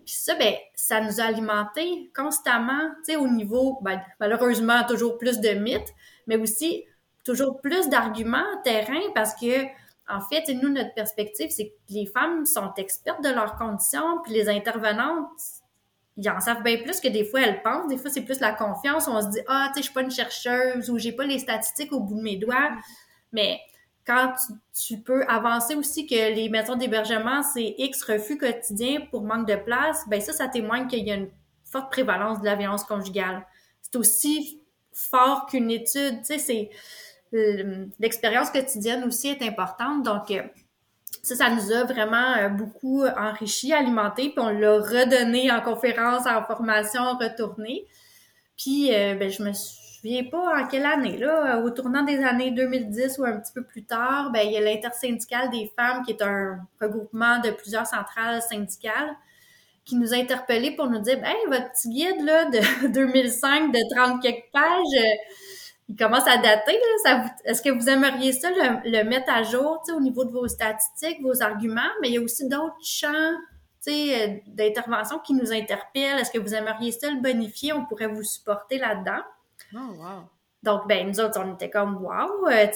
Speaker 6: Puis ça, ben, ça nous a alimenté constamment, tu sais, au niveau, ben, malheureusement, toujours plus de mythes, mais aussi toujours plus d'arguments terrain parce que en fait, nous, notre perspective, c'est que les femmes sont expertes de leurs conditions, puis les intervenantes, ils en savent bien plus que des fois elles pensent. Des fois, c'est plus la confiance. On se dit, ah, tu sais, je suis pas une chercheuse ou j'ai pas les statistiques au bout de mes doigts. Mais quand tu, peux avancer aussi que les maisons d'hébergement, c'est X refus quotidien pour manque de place, ben ça, ça témoigne qu'il y a une forte prévalence de la violence conjugale. C'est aussi fort qu'une étude, tu sais, c'est l'expérience quotidienne aussi est importante. Donc, euh, ça, ça nous a vraiment euh, beaucoup enrichi, alimenté, puis on l'a redonné en conférence, en formation, retourné. Puis, euh, ben, je me souviens pas en quelle année, là, au tournant des années 2010 ou un petit peu plus tard, ben, il y a l'intersyndicale des femmes, qui est un regroupement de plusieurs centrales syndicales, qui nous a interpellés pour nous dire, hey, votre petit guide, là, de 2005, de 30 quelques pages, il commence à dater. Est-ce que vous aimeriez ça le, mettre à jour au niveau de vos statistiques, vos arguments, mais il y a aussi d'autres champs euh, d'intervention qui nous interpellent. Est-ce que vous aimeriez ça le bonifier? On pourrait vous supporter là-dedans.
Speaker 2: Oh, wow.
Speaker 6: Donc, ben, nous autres, on était comme wow. Euh,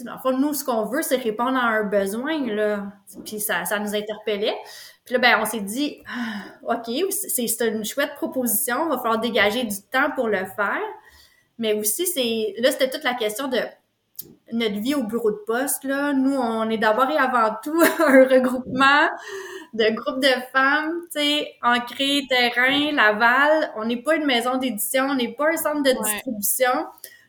Speaker 6: dans le fond, nous, ce qu'on veut, c'est répondre à un besoin, là. Puis ça, ça nous interpellait. Puis là, ben, on s'est dit, ah, OK, c'est une chouette proposition, il va falloir dégager du temps pour le faire. Mais aussi, c'est là, c'était toute la question de notre vie au bureau de poste. Là. Nous, on est d'abord et avant tout un regroupement de groupes de femmes, tu sais, ancré, terrain, Laval. On n'est pas une maison d'édition, on n'est pas un centre de distribution.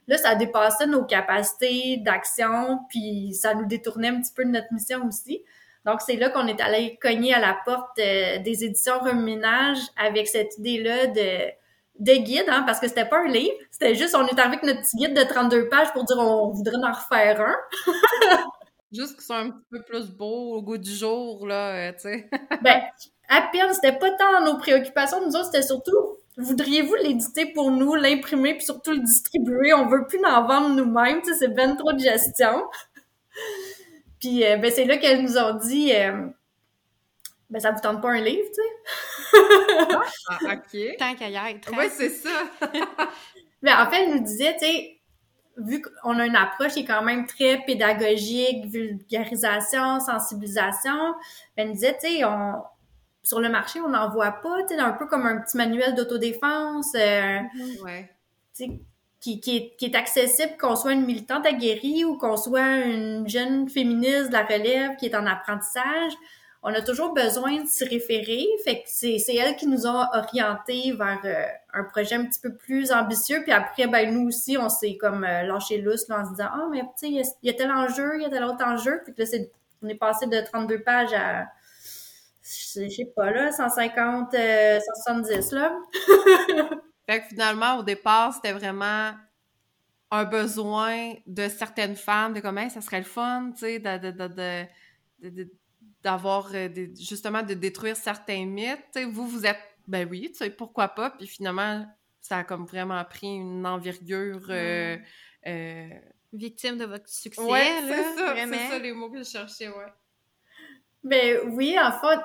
Speaker 6: Là, ça dépassait nos capacités d'action, puis ça nous détournait un petit peu de notre mission aussi. Donc, c'est là qu'on est allé cogner à la porte euh, des éditions Reménage avec cette idée-là de, de guide, hein, parce que c'était pas un livre, c'était juste, on est arrivé avec notre petit guide de 32 pages pour dire on voudrait en refaire un.
Speaker 2: juste qu'ils sont un petit peu plus beaux au goût du jour, là, euh, tu sais.
Speaker 6: ben, à peine, c'était pas tant nos préoccupations, nous autres, c'était surtout voudriez-vous l'éditer pour nous, l'imprimer, puis surtout le distribuer? On veut plus en vendre nous-mêmes, tu sais, c'est ben trop de gestion. puis euh, ben, c'est là qu'elles nous ont dit euh, ben ça vous tente pas un livre, tu sais?
Speaker 2: Ah, OK.
Speaker 1: Tant qu'à y être.
Speaker 2: Oui, c'est ça.
Speaker 6: ben, en fait, elle nous disait, tu sais, vu qu'on a une approche qui est quand même très pédagogique, vulgarisation, sensibilisation, ben, elle nous disait, tu sais, on, sur le marché, on n'en voit pas, tu sais, un peu comme un petit manuel d'autodéfense, euh,
Speaker 2: ouais.
Speaker 6: qui, qui, est, qui est accessible qu'on soit une militante aguerrie ou qu'on soit une jeune féministe de la relève qui est en apprentissage. On a toujours besoin de s'y référer, fait que c'est, c'est elle qui nous a orientés vers euh, un projet un petit peu plus ambitieux, puis après, ben nous aussi, on s'est comme euh, lâché lousse là, en se disant « Ah, mais tu sais, il y, a tel enjeu, il y a tel autre enjeu », puis là, c'est, on est passé de 32 pages à je sais pas, là, 150, 170, euh, là.
Speaker 2: fait que finalement, au départ, c'était vraiment un besoin de certaines femmes de comment ça serait le fun, tu sais, d'avoir, euh, justement, de détruire certains mythes. vous, vous êtes, ben oui, tu sais, pourquoi pas, puis finalement, ça a comme vraiment pris une envergure... Euh,
Speaker 1: Victime de votre succès,
Speaker 2: ouais, c'est ça, c'est ça les mots que je cherchais, ouais.
Speaker 6: Ben oui, en fait,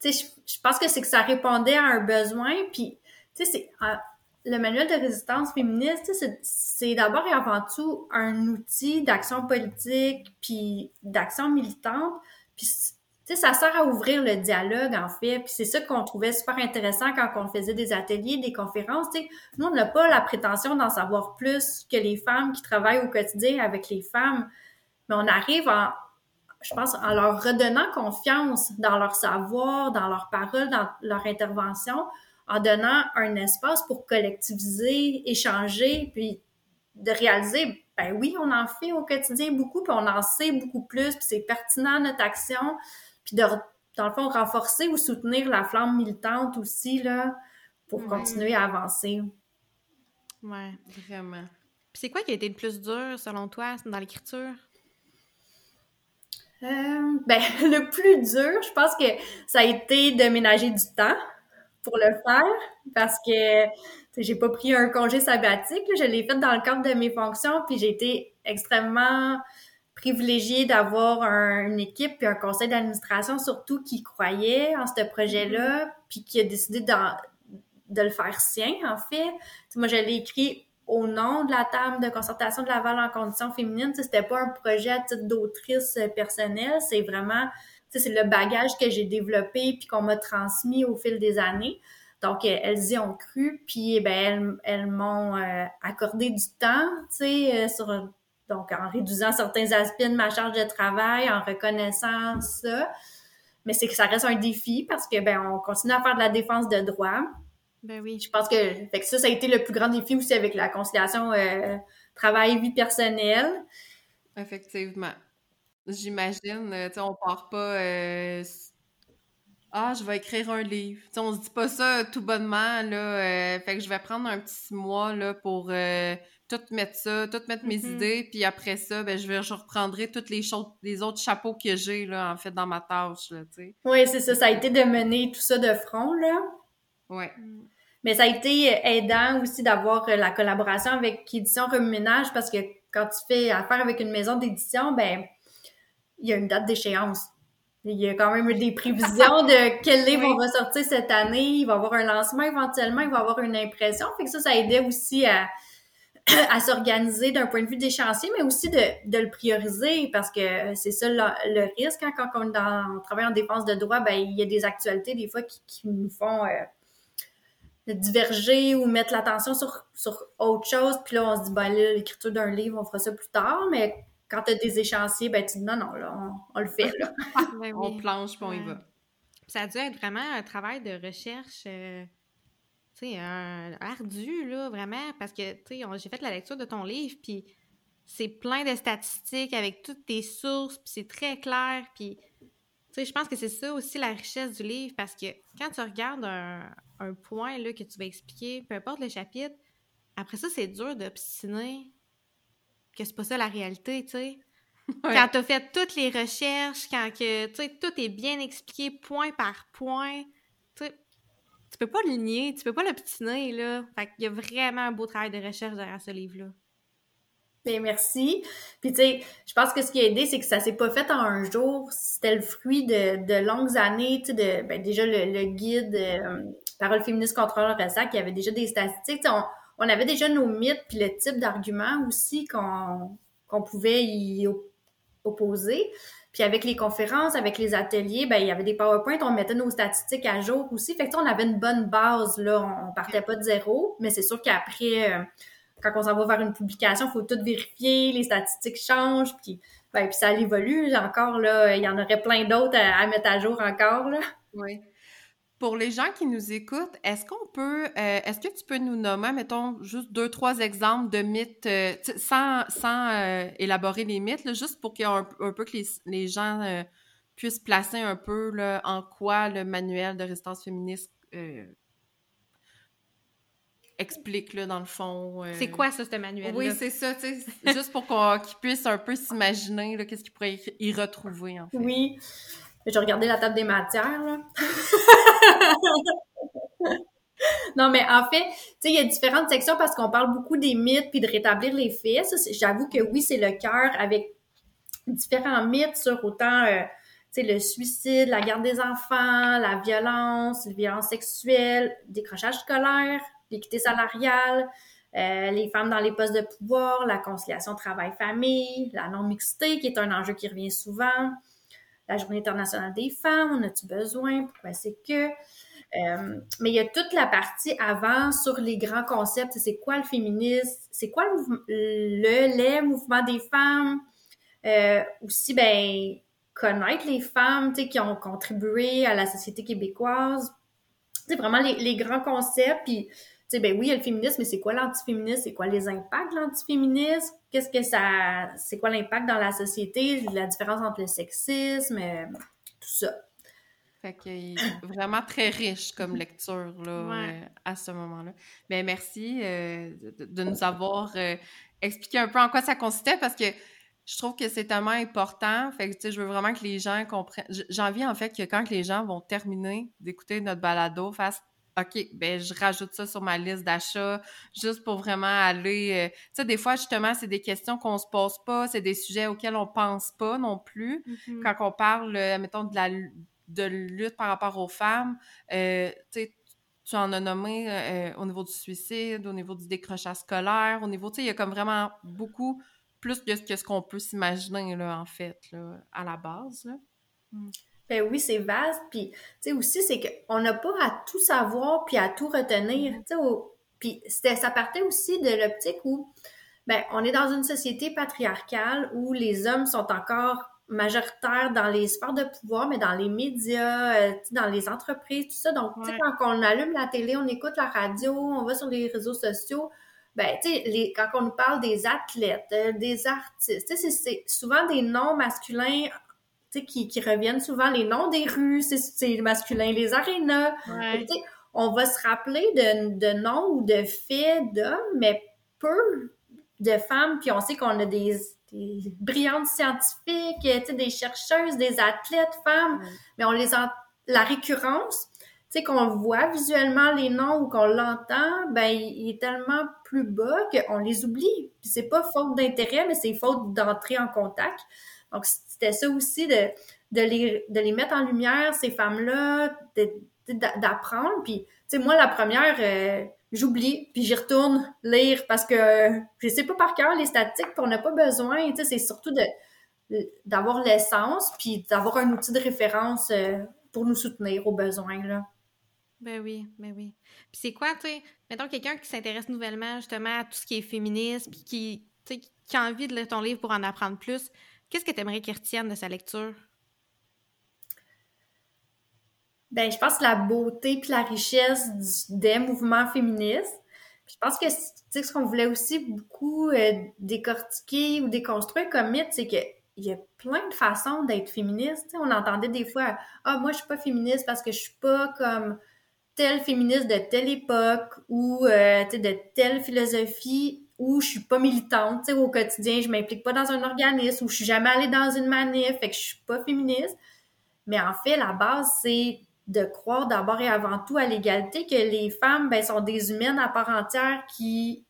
Speaker 6: tu sais, je pense que c'est que ça répondait à un besoin, puis tu sais, c'est le manuel de résistance féministe, c'est d'abord et avant tout un outil d'action politique puis d'action militante, puis ça sert à ouvrir le dialogue en fait, puis c'est ça qu'on trouvait super intéressant quand on faisait des ateliers, des conférences. Nous on n'a pas la prétention d'en savoir plus que les femmes qui travaillent au quotidien avec les femmes, mais on arrive en je pense, en leur redonnant confiance dans leur savoir, dans leurs paroles, dans leur intervention, en donnant un espace pour collectiviser, échanger, puis de réaliser, ben oui, on en fait au quotidien beaucoup, puis on en sait beaucoup plus, puis c'est pertinent notre action, puis de, dans le fond, renforcer ou soutenir la flamme militante aussi, là, pour continuer à avancer.
Speaker 1: Ouais,
Speaker 2: vraiment.
Speaker 1: Puis c'est quoi qui a été le plus dur, selon toi, dans l'écriture?
Speaker 6: Euh, ben, le plus dur, je pense que ça a été de ménager du temps pour le faire parce que j'ai pas pris un congé sabbatique, je l'ai fait dans le cadre de mes fonctions, puis j'ai été extrêmement privilégiée d'avoir une équipe puis un conseil d'administration surtout qui croyait en ce projet-là, puis qui a décidé de, de le faire sien, en fait. moi, je l'ai écrit au nom de la table de concertation de Laval en conditions féminines. C'était pas un projet à titre d'autrice euh, personnelle, c'est vraiment, c'est le bagage que j'ai développé puis qu'on m'a transmis au fil des années. Donc, euh, elles y ont cru, puis eh ben, elles, elles m'ont euh, accordé du temps, tu sais, sur, donc en réduisant certains aspects de ma charge de travail, en reconnaissant ça. Mais c'est que ça reste un défi parce que ben on continue à faire de la défense de droit.
Speaker 1: Ben oui.
Speaker 6: Je pense que, fait que ça, ça a été le plus grand défi aussi avec la conciliation euh, travail-vie personnelle.
Speaker 2: Effectivement. J'imagine, euh, tu sais, on part pas. Euh, ah, je vais écrire un livre. Tu sais, on se dit pas ça tout bonnement, là. fait que je vais prendre un petit mois, là, pour tout mettre ça, tout mettre mes
Speaker 1: Mm-hmm.
Speaker 2: idées, puis après ça, ben, je, vais, je reprendrai toutes les choses, les autres chapeaux que j'ai, là, en fait, dans ma tâche, là, tu sais.
Speaker 6: Oui, c'est ça. Ça a été de mener tout ça de front, là.
Speaker 2: Ouais.
Speaker 6: Mais ça a été aidant aussi d'avoir la collaboration avec Édition Remue-Ménage parce que quand tu fais affaire avec une maison d'édition, ben il y a une date d'échéance. Il y a quand même des prévisions de quel livre on va sortir cette année. Il va y avoir un lancement éventuellement, il va y avoir une impression. Fait que ça, ça aidait aussi à, à s'organiser d'un point de vue d'échéancier, mais aussi de, de, le prioriser parce que c'est ça le, risque hein, quand on, dans, on, travaille en défense de droit, ben il y a des actualités des fois qui, qui nous font euh, diverger ou mettre l'attention sur, sur autre chose. Puis là, on se dit, ben là, l'écriture d'un livre, on fera ça plus tard, mais quand tu as des échéanciers, ben tu dis non, non, là, on, le fait. Là.
Speaker 2: Ben on planche, puis on y va.
Speaker 1: Ça a dû être vraiment un travail de recherche. Euh, un ardu, là, vraiment, parce que, tu sais, j'ai fait la lecture de ton livre, puis c'est plein de statistiques avec toutes tes sources, puis c'est très clair, puis, tu sais, je pense que c'est ça aussi la richesse du livre, parce que quand tu regardes un, point, là, que tu vas expliquer, peu importe le chapitre, après ça, c'est dur d'obstiner que c'est pas ça la réalité, tu sais. Quand tu as fait toutes les recherches, quand que, tu sais, tout est bien expliqué point par point, tu sais, tu peux pas le nier, tu peux pas l'obstiner, là. Fait y a vraiment un beau travail de recherche derrière ce livre-là.
Speaker 6: Bien, merci. Puis, tu sais, je pense que ce qui a aidé, c'est que ça s'est pas fait en un jour. C'était le fruit de, de longues années, tu sais, de, ben, déjà le, guide euh, Parole féministe contre le ressac, qui avait déjà des statistiques. On, avait déjà nos mythes, puis le type d'arguments aussi qu'on pouvait y opposer. Puis avec les conférences, avec les ateliers, ben il y avait des PowerPoint, on mettait nos statistiques à jour aussi. Fait que on avait une bonne base là, on partait pas de zéro, mais c'est sûr qu'après euh, quand on s'en va vers une publication, il faut tout vérifier, les statistiques changent, puis ben, puis ça évolue encore là, il y en aurait plein d'autres à, à, mettre à jour encore là.
Speaker 2: Oui. Pour les gens qui nous écoutent, est-ce qu'on peut, euh, est-ce que tu peux nous nommer, mettons, juste deux, trois exemples de mythes, euh, sans, sans euh, élaborer les mythes, juste pour qu'il y ait un, peu que les, gens puissent placer un peu là, en quoi le manuel de résistance féministe explique, là, dans le fond.
Speaker 1: C'est quoi ça, ce manuel-là?
Speaker 2: Oui, c'est ça, tu sais, juste pour qu'ils puissent un peu s'imaginer qu'est-ce qu'ils pourraient y retrouver, en fait.
Speaker 6: Oui. J'ai regardé la table des matières, là. non, mais en fait, tu sais, il y a différentes sections parce qu'on parle beaucoup des mythes puis de rétablir les faits. J'avoue que oui, c'est le cœur avec différents mythes sur autant, euh, tu sais, le suicide, la garde des enfants, la violence, les violences sexuelles, décrochage scolaire, l'équité salariale, euh, les femmes dans les postes de pouvoir, la conciliation travail-famille, la non-mixité, qui est un enjeu qui revient souvent, la Journée internationale des femmes, on a-tu besoin, pourquoi c'est que? Euh, mais il y a toute la partie avant sur les grands concepts, c'est quoi le féminisme, c'est quoi le, le, les mouvements des femmes, euh, aussi ben connaître les femmes qui ont contribué à la société québécoise, c'est vraiment les, les, grands concepts, puis ben oui, il y a le féminisme, mais c'est quoi l'antiféminisme? C'est quoi les impacts de l'antiféminisme? Qu'est-ce que ça, c'est quoi l'impact dans la société? La différence entre le sexisme, euh, tout ça.
Speaker 2: Fait que vraiment très riche comme lecture là, euh, à ce moment-là. Mais ben, merci euh, de, nous avoir expliqué un peu en quoi ça consistait parce que je trouve que c'est tellement important. Fait que, tu sais, je veux vraiment que les gens comprennent. J'ai envie, en fait, que quand les gens vont terminer d'écouter notre balado, fassent OK, ben je rajoute ça sur ma liste d'achat juste pour vraiment aller. Euh, tu sais, des fois, justement, c'est des questions qu'on se pose pas, c'est des sujets auxquels on pense pas non plus. Mm-hmm. Quand on parle, euh, mettons, de la de lutte par rapport aux femmes, euh, tu sais, tu en as nommé au niveau du suicide, au niveau du décrochage scolaire, au niveau, tu sais, il y a comme vraiment beaucoup plus que, ce qu'on peut s'imaginer, là, en fait, là, à la base, là.
Speaker 6: Mm. Ben oui, c'est vaste. Puis, tu sais, aussi, c'est qu'on n'a pas à tout savoir puis à tout retenir. Tu sais, puis ça partait aussi de l'optique où, ben, on est dans une société patriarcale où les hommes sont encore majoritaires dans les sphères de pouvoir, mais dans les médias, euh, dans les entreprises, tout ça. Donc, tu sais, quand on allume la télé, on écoute la radio, on va sur les réseaux sociaux, ben, tu sais, quand on nous parle des athlètes, euh, des artistes, tu sais, c'est souvent des noms masculins qui, qui reviennent souvent, les noms des rues, c'est masculin, les arénas. On va se rappeler de, de noms ou de faits d'hommes, mais peu de femmes, puis on sait qu'on a des, des, brillantes scientifiques, des chercheuses, des athlètes femmes, mais on les en... la récurrence, tu sais, qu'on voit visuellement les noms ou qu'on l'entend, ben, il, est tellement plus bas qu'on les oublie. Puis c'est pas faute d'intérêt, mais c'est faute d'entrer en contact. Donc, c'était ça aussi de, de, les, de les mettre en lumière, ces femmes-là, d'apprendre. Puis, tu sais, moi, la première, euh, j'oublie, puis j'y retourne lire parce que je sais pas par cœur les statistiques, puis on n'a pas besoin. Tu sais, c'est surtout d'avoir l'essence, puis d'avoir un outil de référence euh, pour nous soutenir aux besoins, là.
Speaker 1: Ben oui, ben oui. Puis c'est quoi, tu sais, mettons quelqu'un qui s'intéresse nouvellement justement à tout ce qui est féministe, puis qui, qui a envie de lire ton livre pour en apprendre plus, qu'est-ce que tu aimerais qu'il retienne de sa lecture?
Speaker 6: Ben, je pense la beauté puis la richesse des mouvements féministes. je pense que ce qu'on voulait aussi beaucoup euh, décortiquer ou déconstruire comme mythe, c'est que il y a plein de façons d'être féministe. on entendait des fois Ah, moi, je suis pas féministe parce que je suis pas comme telle féministe de telle époque ou euh, de telle philosophie ou je suis pas militante au quotidien, je m'implique pas dans un organisme ou je suis jamais allée dans une manif, fait que je suis pas féministe. Mais en fait, la base, c'est de croire d'abord et avant tout à l'égalité, que les femmes ben, sont des humaines à part entière qui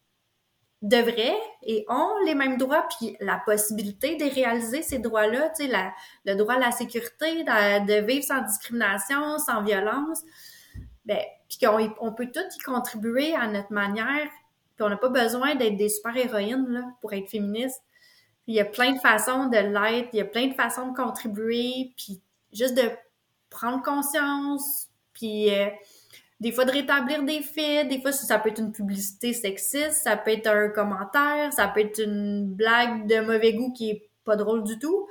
Speaker 6: devraient et ont les mêmes droits, puis la possibilité de réaliser ces droits-là, tu sais, le droit à la sécurité, de, vivre sans discrimination, sans violence, ben, puis qu'on on peut tous y contribuer à notre manière, on n'a pas besoin d'être des super-héroïnes pour être féministe. il y a plein de façons de l'être, il y a plein de façons de contribuer, puis juste de prendre conscience, puis... Euh, des fois de rétablir des faits, des fois ça peut être une publicité sexiste, ça peut être un commentaire, ça peut être une blague de mauvais goût qui est pas drôle du tout.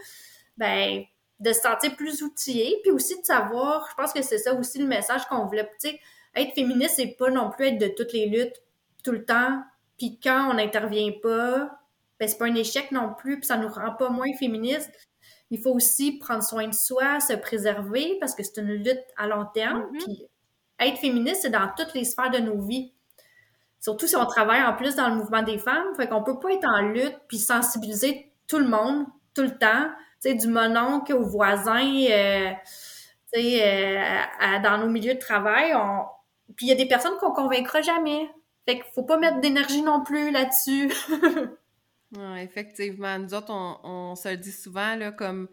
Speaker 6: Ben de se sentir plus outillé, puis aussi de savoir, je pense que c'est ça aussi le message qu'on voulait, tu sais, être féministe c'est pas non plus être de toutes les luttes tout le temps, puis quand on n'intervient pas, ben c'est pas un échec non plus, puis ça nous rend pas moins féministes. Il faut aussi prendre soin de soi, se préserver parce que c'est une lutte à long terme, mm-hmm. puis être féministe, c'est dans toutes les sphères de nos vies. Surtout si on travaille en plus dans le mouvement des femmes, fait qu'on peut pas être en lutte puis sensibiliser tout le monde tout le temps, tu sais, du mononcle aux voisins, euh, tu sais, euh, dans nos milieux de travail. On... Puis il y a des personnes qu'on convaincra jamais. Fait qu'il faut pas mettre d'énergie non plus là-dessus.
Speaker 2: effectivement. Nous autres, on, on, se le dit souvent, là, comme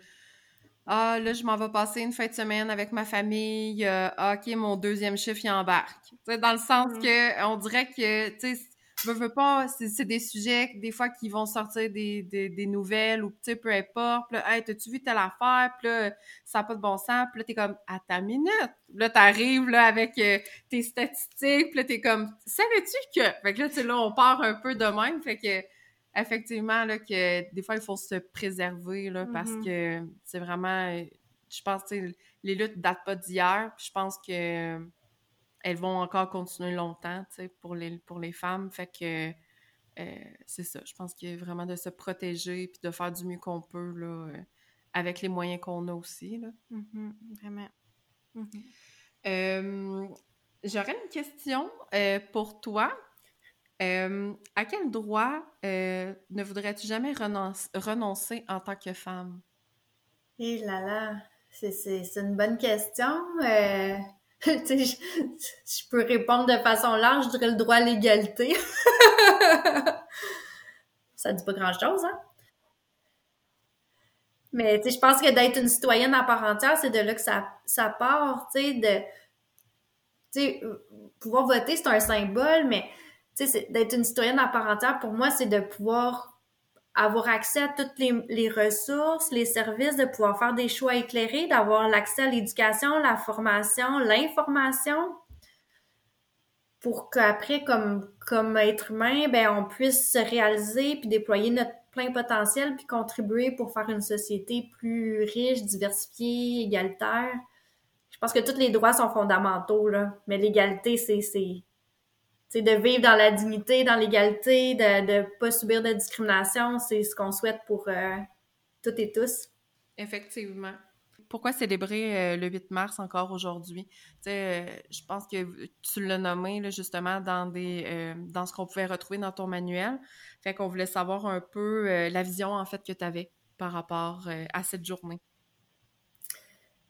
Speaker 2: ah, là, je m'en vais passer une fin de semaine avec ma famille. ah, OK, mon deuxième chiffre, il embarque. dans le sens mm. que on dirait que, tu sais, je veux pas, c'est des sujets, des fois, qui vont sortir des, des, des nouvelles ou, tu sais, peu importe. Puis là, hey, t'as-tu vu telle affaire? Puis là, ça n'a pas de bon sens. Puis là, t'es comme, à ta minute. Là, t'arrives, là, avec euh, tes statistiques. Puis là, t'es comme, savais-tu que... Fait que là, tu sais, là, on part un peu de même. Fait que effectivement, là, que des fois, il faut se préserver, là, parce mm-hmm. que c'est vraiment, je pense, que les luttes ne datent pas d'hier, puis je pense que elles vont encore continuer longtemps, pour les, pour les femmes, fait que euh, c'est ça, je pense qu'il y a vraiment de se protéger, puis de faire du mieux qu'on peut, là, euh, avec les moyens qu'on a aussi, là.
Speaker 1: Mm-hmm. vraiment. Mm-hmm.
Speaker 2: Euh, j'aurais une question pour toi. Euh, à quel droit euh, ne voudrais-tu jamais renoncer en tant que femme?
Speaker 6: Eh là là, c'est une bonne question. Je, je, peux répondre de façon large, je dirais le droit à l'égalité. ça dit pas grand-chose, hein? Mais je pense que d'être une citoyenne à part entière, c'est de là que ça, ça part, tu sais, de... Tu sais, pouvoir voter, c'est un symbole, mais d'être une citoyenne à part entière, pour moi, c'est de pouvoir avoir accès à toutes les, ressources, les services, de pouvoir faire des choix éclairés, d'avoir l'accès à l'éducation, la formation, l'information, pour qu'après, comme, comme être humain, ben, on puisse se réaliser puis déployer notre plein potentiel puis contribuer pour faire une société plus riche, diversifiée, égalitaire. Je pense que tous les droits sont fondamentaux, là, mais l'égalité, c'est c'est de vivre dans la dignité, dans l'égalité, de ne pas subir de discrimination, c'est ce qu'on souhaite pour euh, toutes et tous.
Speaker 2: Effectivement. Pourquoi célébrer euh, le 8 mars encore aujourd'hui? Euh, je pense que tu l'as nommé là, justement dans des dans ce qu'on pouvait retrouver dans ton manuel. Fait qu'on voulait savoir un peu la vision en fait que tu avais par rapport à cette journée.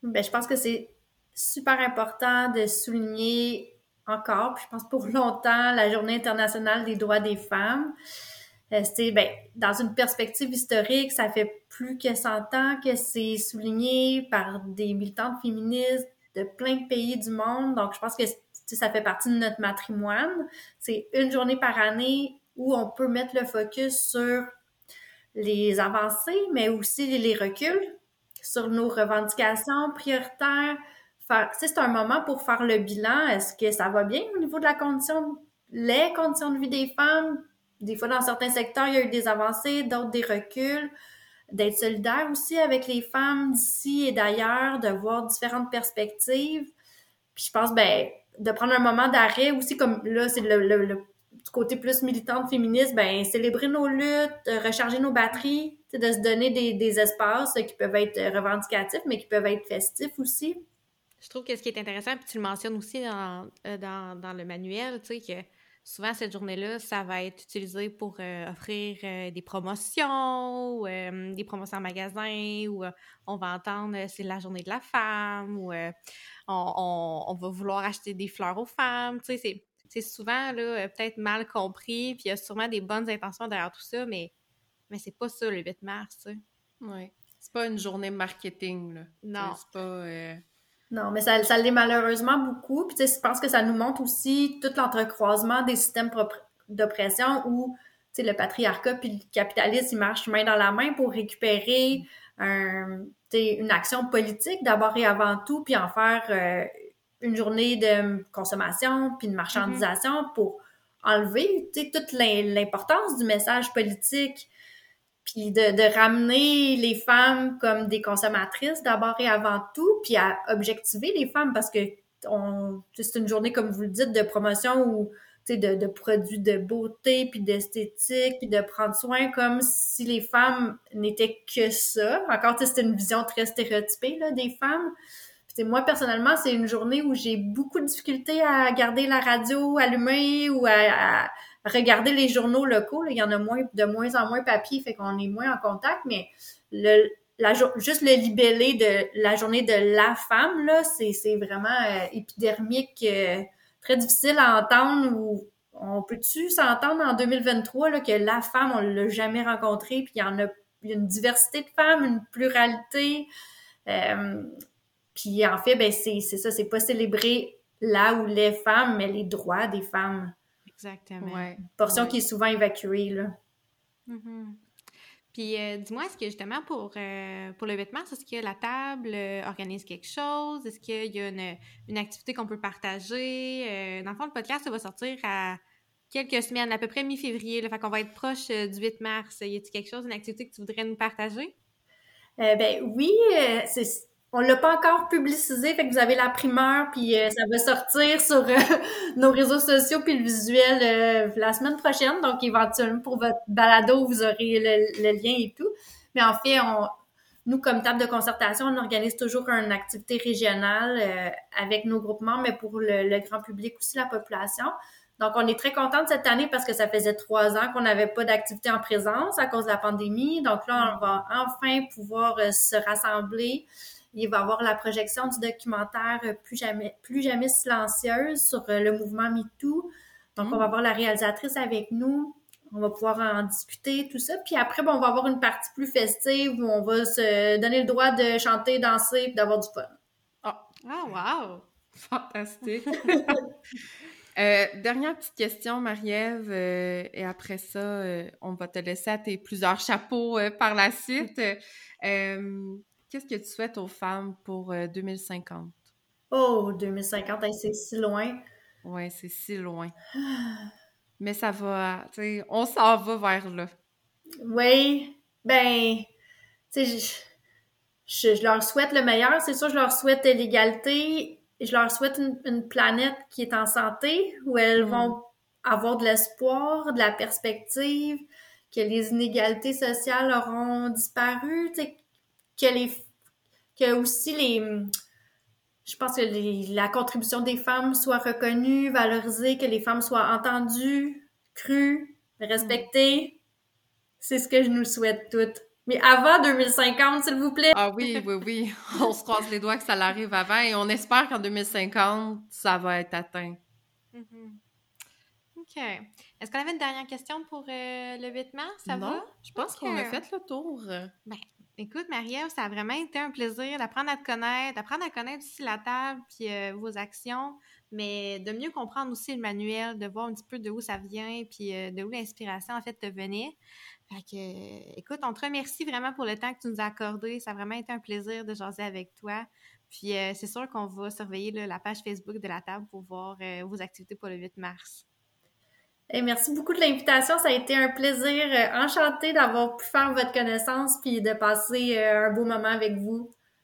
Speaker 6: Ben, je pense que c'est super important de souligner encore, puis je pense pour longtemps, la Journée internationale des droits des femmes. Euh, ben, dans une perspective historique, ça fait plus que 100 ans que c'est souligné par des militantes féministes de plein de pays du monde. Donc, je pense que ça fait partie de notre matrimoine. C'est une journée par année où on peut mettre le focus sur les avancées, mais aussi les reculs, sur nos revendications prioritaires. C'est un moment pour faire le bilan. Est-ce que ça va bien au niveau de la condition, les conditions de vie des femmes? Des fois, dans certains secteurs, il y a eu des avancées, d'autres des reculs. D'être solidaire aussi avec les femmes d'ici et d'ailleurs, de voir différentes perspectives. Puis je pense, ben, de prendre un moment d'arrêt aussi, comme là, c'est le, côté plus militant féministe, ben, célébrer nos luttes, recharger nos batteries, de se donner des, espaces qui peuvent être revendicatifs, mais qui peuvent être festifs aussi.
Speaker 1: Je trouve que ce qui est intéressant, puis tu le mentionnes aussi dans, euh, dans, dans le manuel, tu sais, que souvent cette journée-là, ça va être utilisé pour euh, offrir euh, des promotions, ou, des promotions en magasin, ou on va entendre c'est la journée de la femme, ou on, on, va vouloir acheter des fleurs aux femmes. Tu sais, c'est souvent là, peut-être mal compris, puis il y a sûrement des bonnes intentions derrière tout ça, mais, mais c'est pas ça le 8 mars. Tu sais.
Speaker 2: Oui. C'est pas une journée marketing. Là.
Speaker 1: Non.
Speaker 2: C'est pas.
Speaker 6: Non, mais ça, ça l'est malheureusement beaucoup. Puis je pense que ça nous montre aussi tout l'entrecroisement des systèmes d'oppression où le patriarcat puis le capitalisme, ils marchent main dans la main pour récupérer un, une action politique d'abord et avant tout, puis en faire euh, une journée de consommation puis de marchandisation mm-hmm. pour enlever toute l'importance du message politique puis de, ramener les femmes comme des consommatrices d'abord et avant tout, puis à objectiver les femmes parce que c'est une journée, comme vous le dites, de promotion ou de, de produits de beauté, puis d'esthétique, puis de prendre soin comme si les femmes n'étaient que ça. Encore, c'est une vision très stéréotypée là, des femmes. Moi, personnellement, c'est une journée où j'ai beaucoup de difficultés à garder la radio allumée ou à regarder les journaux locaux, il y en a moins, de moins en moins papier, fait qu'on est moins en contact, mais le, la, juste le libellé de la journée de la femme, là, c'est, vraiment euh, épidermique, euh, très difficile à entendre ou on peut-tu s'entendre en 2023 là, que la femme, on l'a jamais rencontrée, puis il y en a, une diversité de femmes, une pluralité. Euh, puis en fait, ben c'est, c'est ça, c'est pas célébrer là où les femmes, mais les droits des femmes.
Speaker 1: Exactement.
Speaker 6: Ouais. Portion qui est souvent évacuée, là.
Speaker 1: Mm-hmm. Puis, euh, dis-moi, est-ce que justement pour, euh, pour le vêtement, est-ce que la table euh, organise quelque chose? Est-ce qu'il y a une, une activité qu'on peut partager? dans le fond, le podcast, ça va sortir à quelques semaines, à peu près mi-février. Fait qu'on va être proche du 8 mars. Y a-t-il quelque chose, une activité que tu voudrais nous partager?
Speaker 6: ben oui, c'est on l'a pas encore publicisé, fait que vous avez la primeur, puis euh, ça va sortir sur euh, nos réseaux sociaux puis le visuel euh, la semaine prochaine. Donc éventuellement pour votre balado, vous aurez le, lien et tout. Mais en fait, on, nous comme table de concertation, on organise toujours une activité régionale avec nos groupements, mais pour le, grand public aussi, la population. Donc, on est très contente cette année parce que ça faisait trois ans qu'on n'avait pas d'activité en présence à cause de la pandémie. Donc là, on va enfin pouvoir se rassembler il va y avoir la projection du documentaire Plus jamais, plus jamais silencieuse sur euh, le mouvement MeToo. Donc, on va mm. avoir la réalisatrice avec nous. On va pouvoir en discuter, tout ça. Puis après, on va avoir une partie plus festive où on va se donner le droit de chanter, danser et d'avoir du fun.
Speaker 1: Ah, oh. wow!
Speaker 2: Fantastique! Euh, dernière petite question, Marie-Ève, euh, et après ça, on va te laisser à tes plusieurs chapeaux par la suite. Qu'est-ce que tu souhaites aux femmes pour 2050? Euh,
Speaker 6: oh, 2050, c'est si loin.
Speaker 2: Oui, c'est si loin. Mais ça va, tu sais, on s'en va vers là.
Speaker 6: Oui, ben, tu sais, je, leur souhaite le meilleur. C'est sûr, je leur souhaite l'égalité. Je leur souhaite une, planète qui est en santé, où elles mm. vont avoir de l'espoir, de la perspective, que les inégalités sociales auront disparu, tu sais, que les que aussi les je pense que la contribution des femmes soit reconnue, valorisée, que les femmes soient entendues, crues, respectées. C'est ce que je nous souhaite toutes. Mais avant 2050, s'il vous plaît.
Speaker 2: Ah oui, oui, oui. On se croise les doigts que ça l'arrive avant et on espère qu'en 2050, ça va être atteint.
Speaker 1: Mm-hmm. OK. Est-ce qu'on avait une dernière question pour euh, le vêtement? Ça
Speaker 2: non,
Speaker 1: va?
Speaker 2: Je pense qu'on a fait le tour.
Speaker 1: Ben, Écoute, Marie-Ève, ça a vraiment été un plaisir d'apprendre à te connaître, d'apprendre à connaître aussi la table puis euh, vos actions, mais de mieux comprendre aussi le manuel, de voir un petit peu de où ça vient puis euh, de où l'inspiration en fait te venait. Fait que, écoute, on te remercie vraiment pour le temps que tu nous as accordé. Ça a vraiment été un plaisir de jaser avec toi. Puis euh, c'est sûr qu'on va surveiller la page Facebook de la table pour voir vos activités pour le 8 mars
Speaker 6: merci beaucoup de l'invitation. Ça a été un plaisir. Euh, enchanté d'avoir pu faire votre connaissance puis de passer euh, un beau moment avec vous.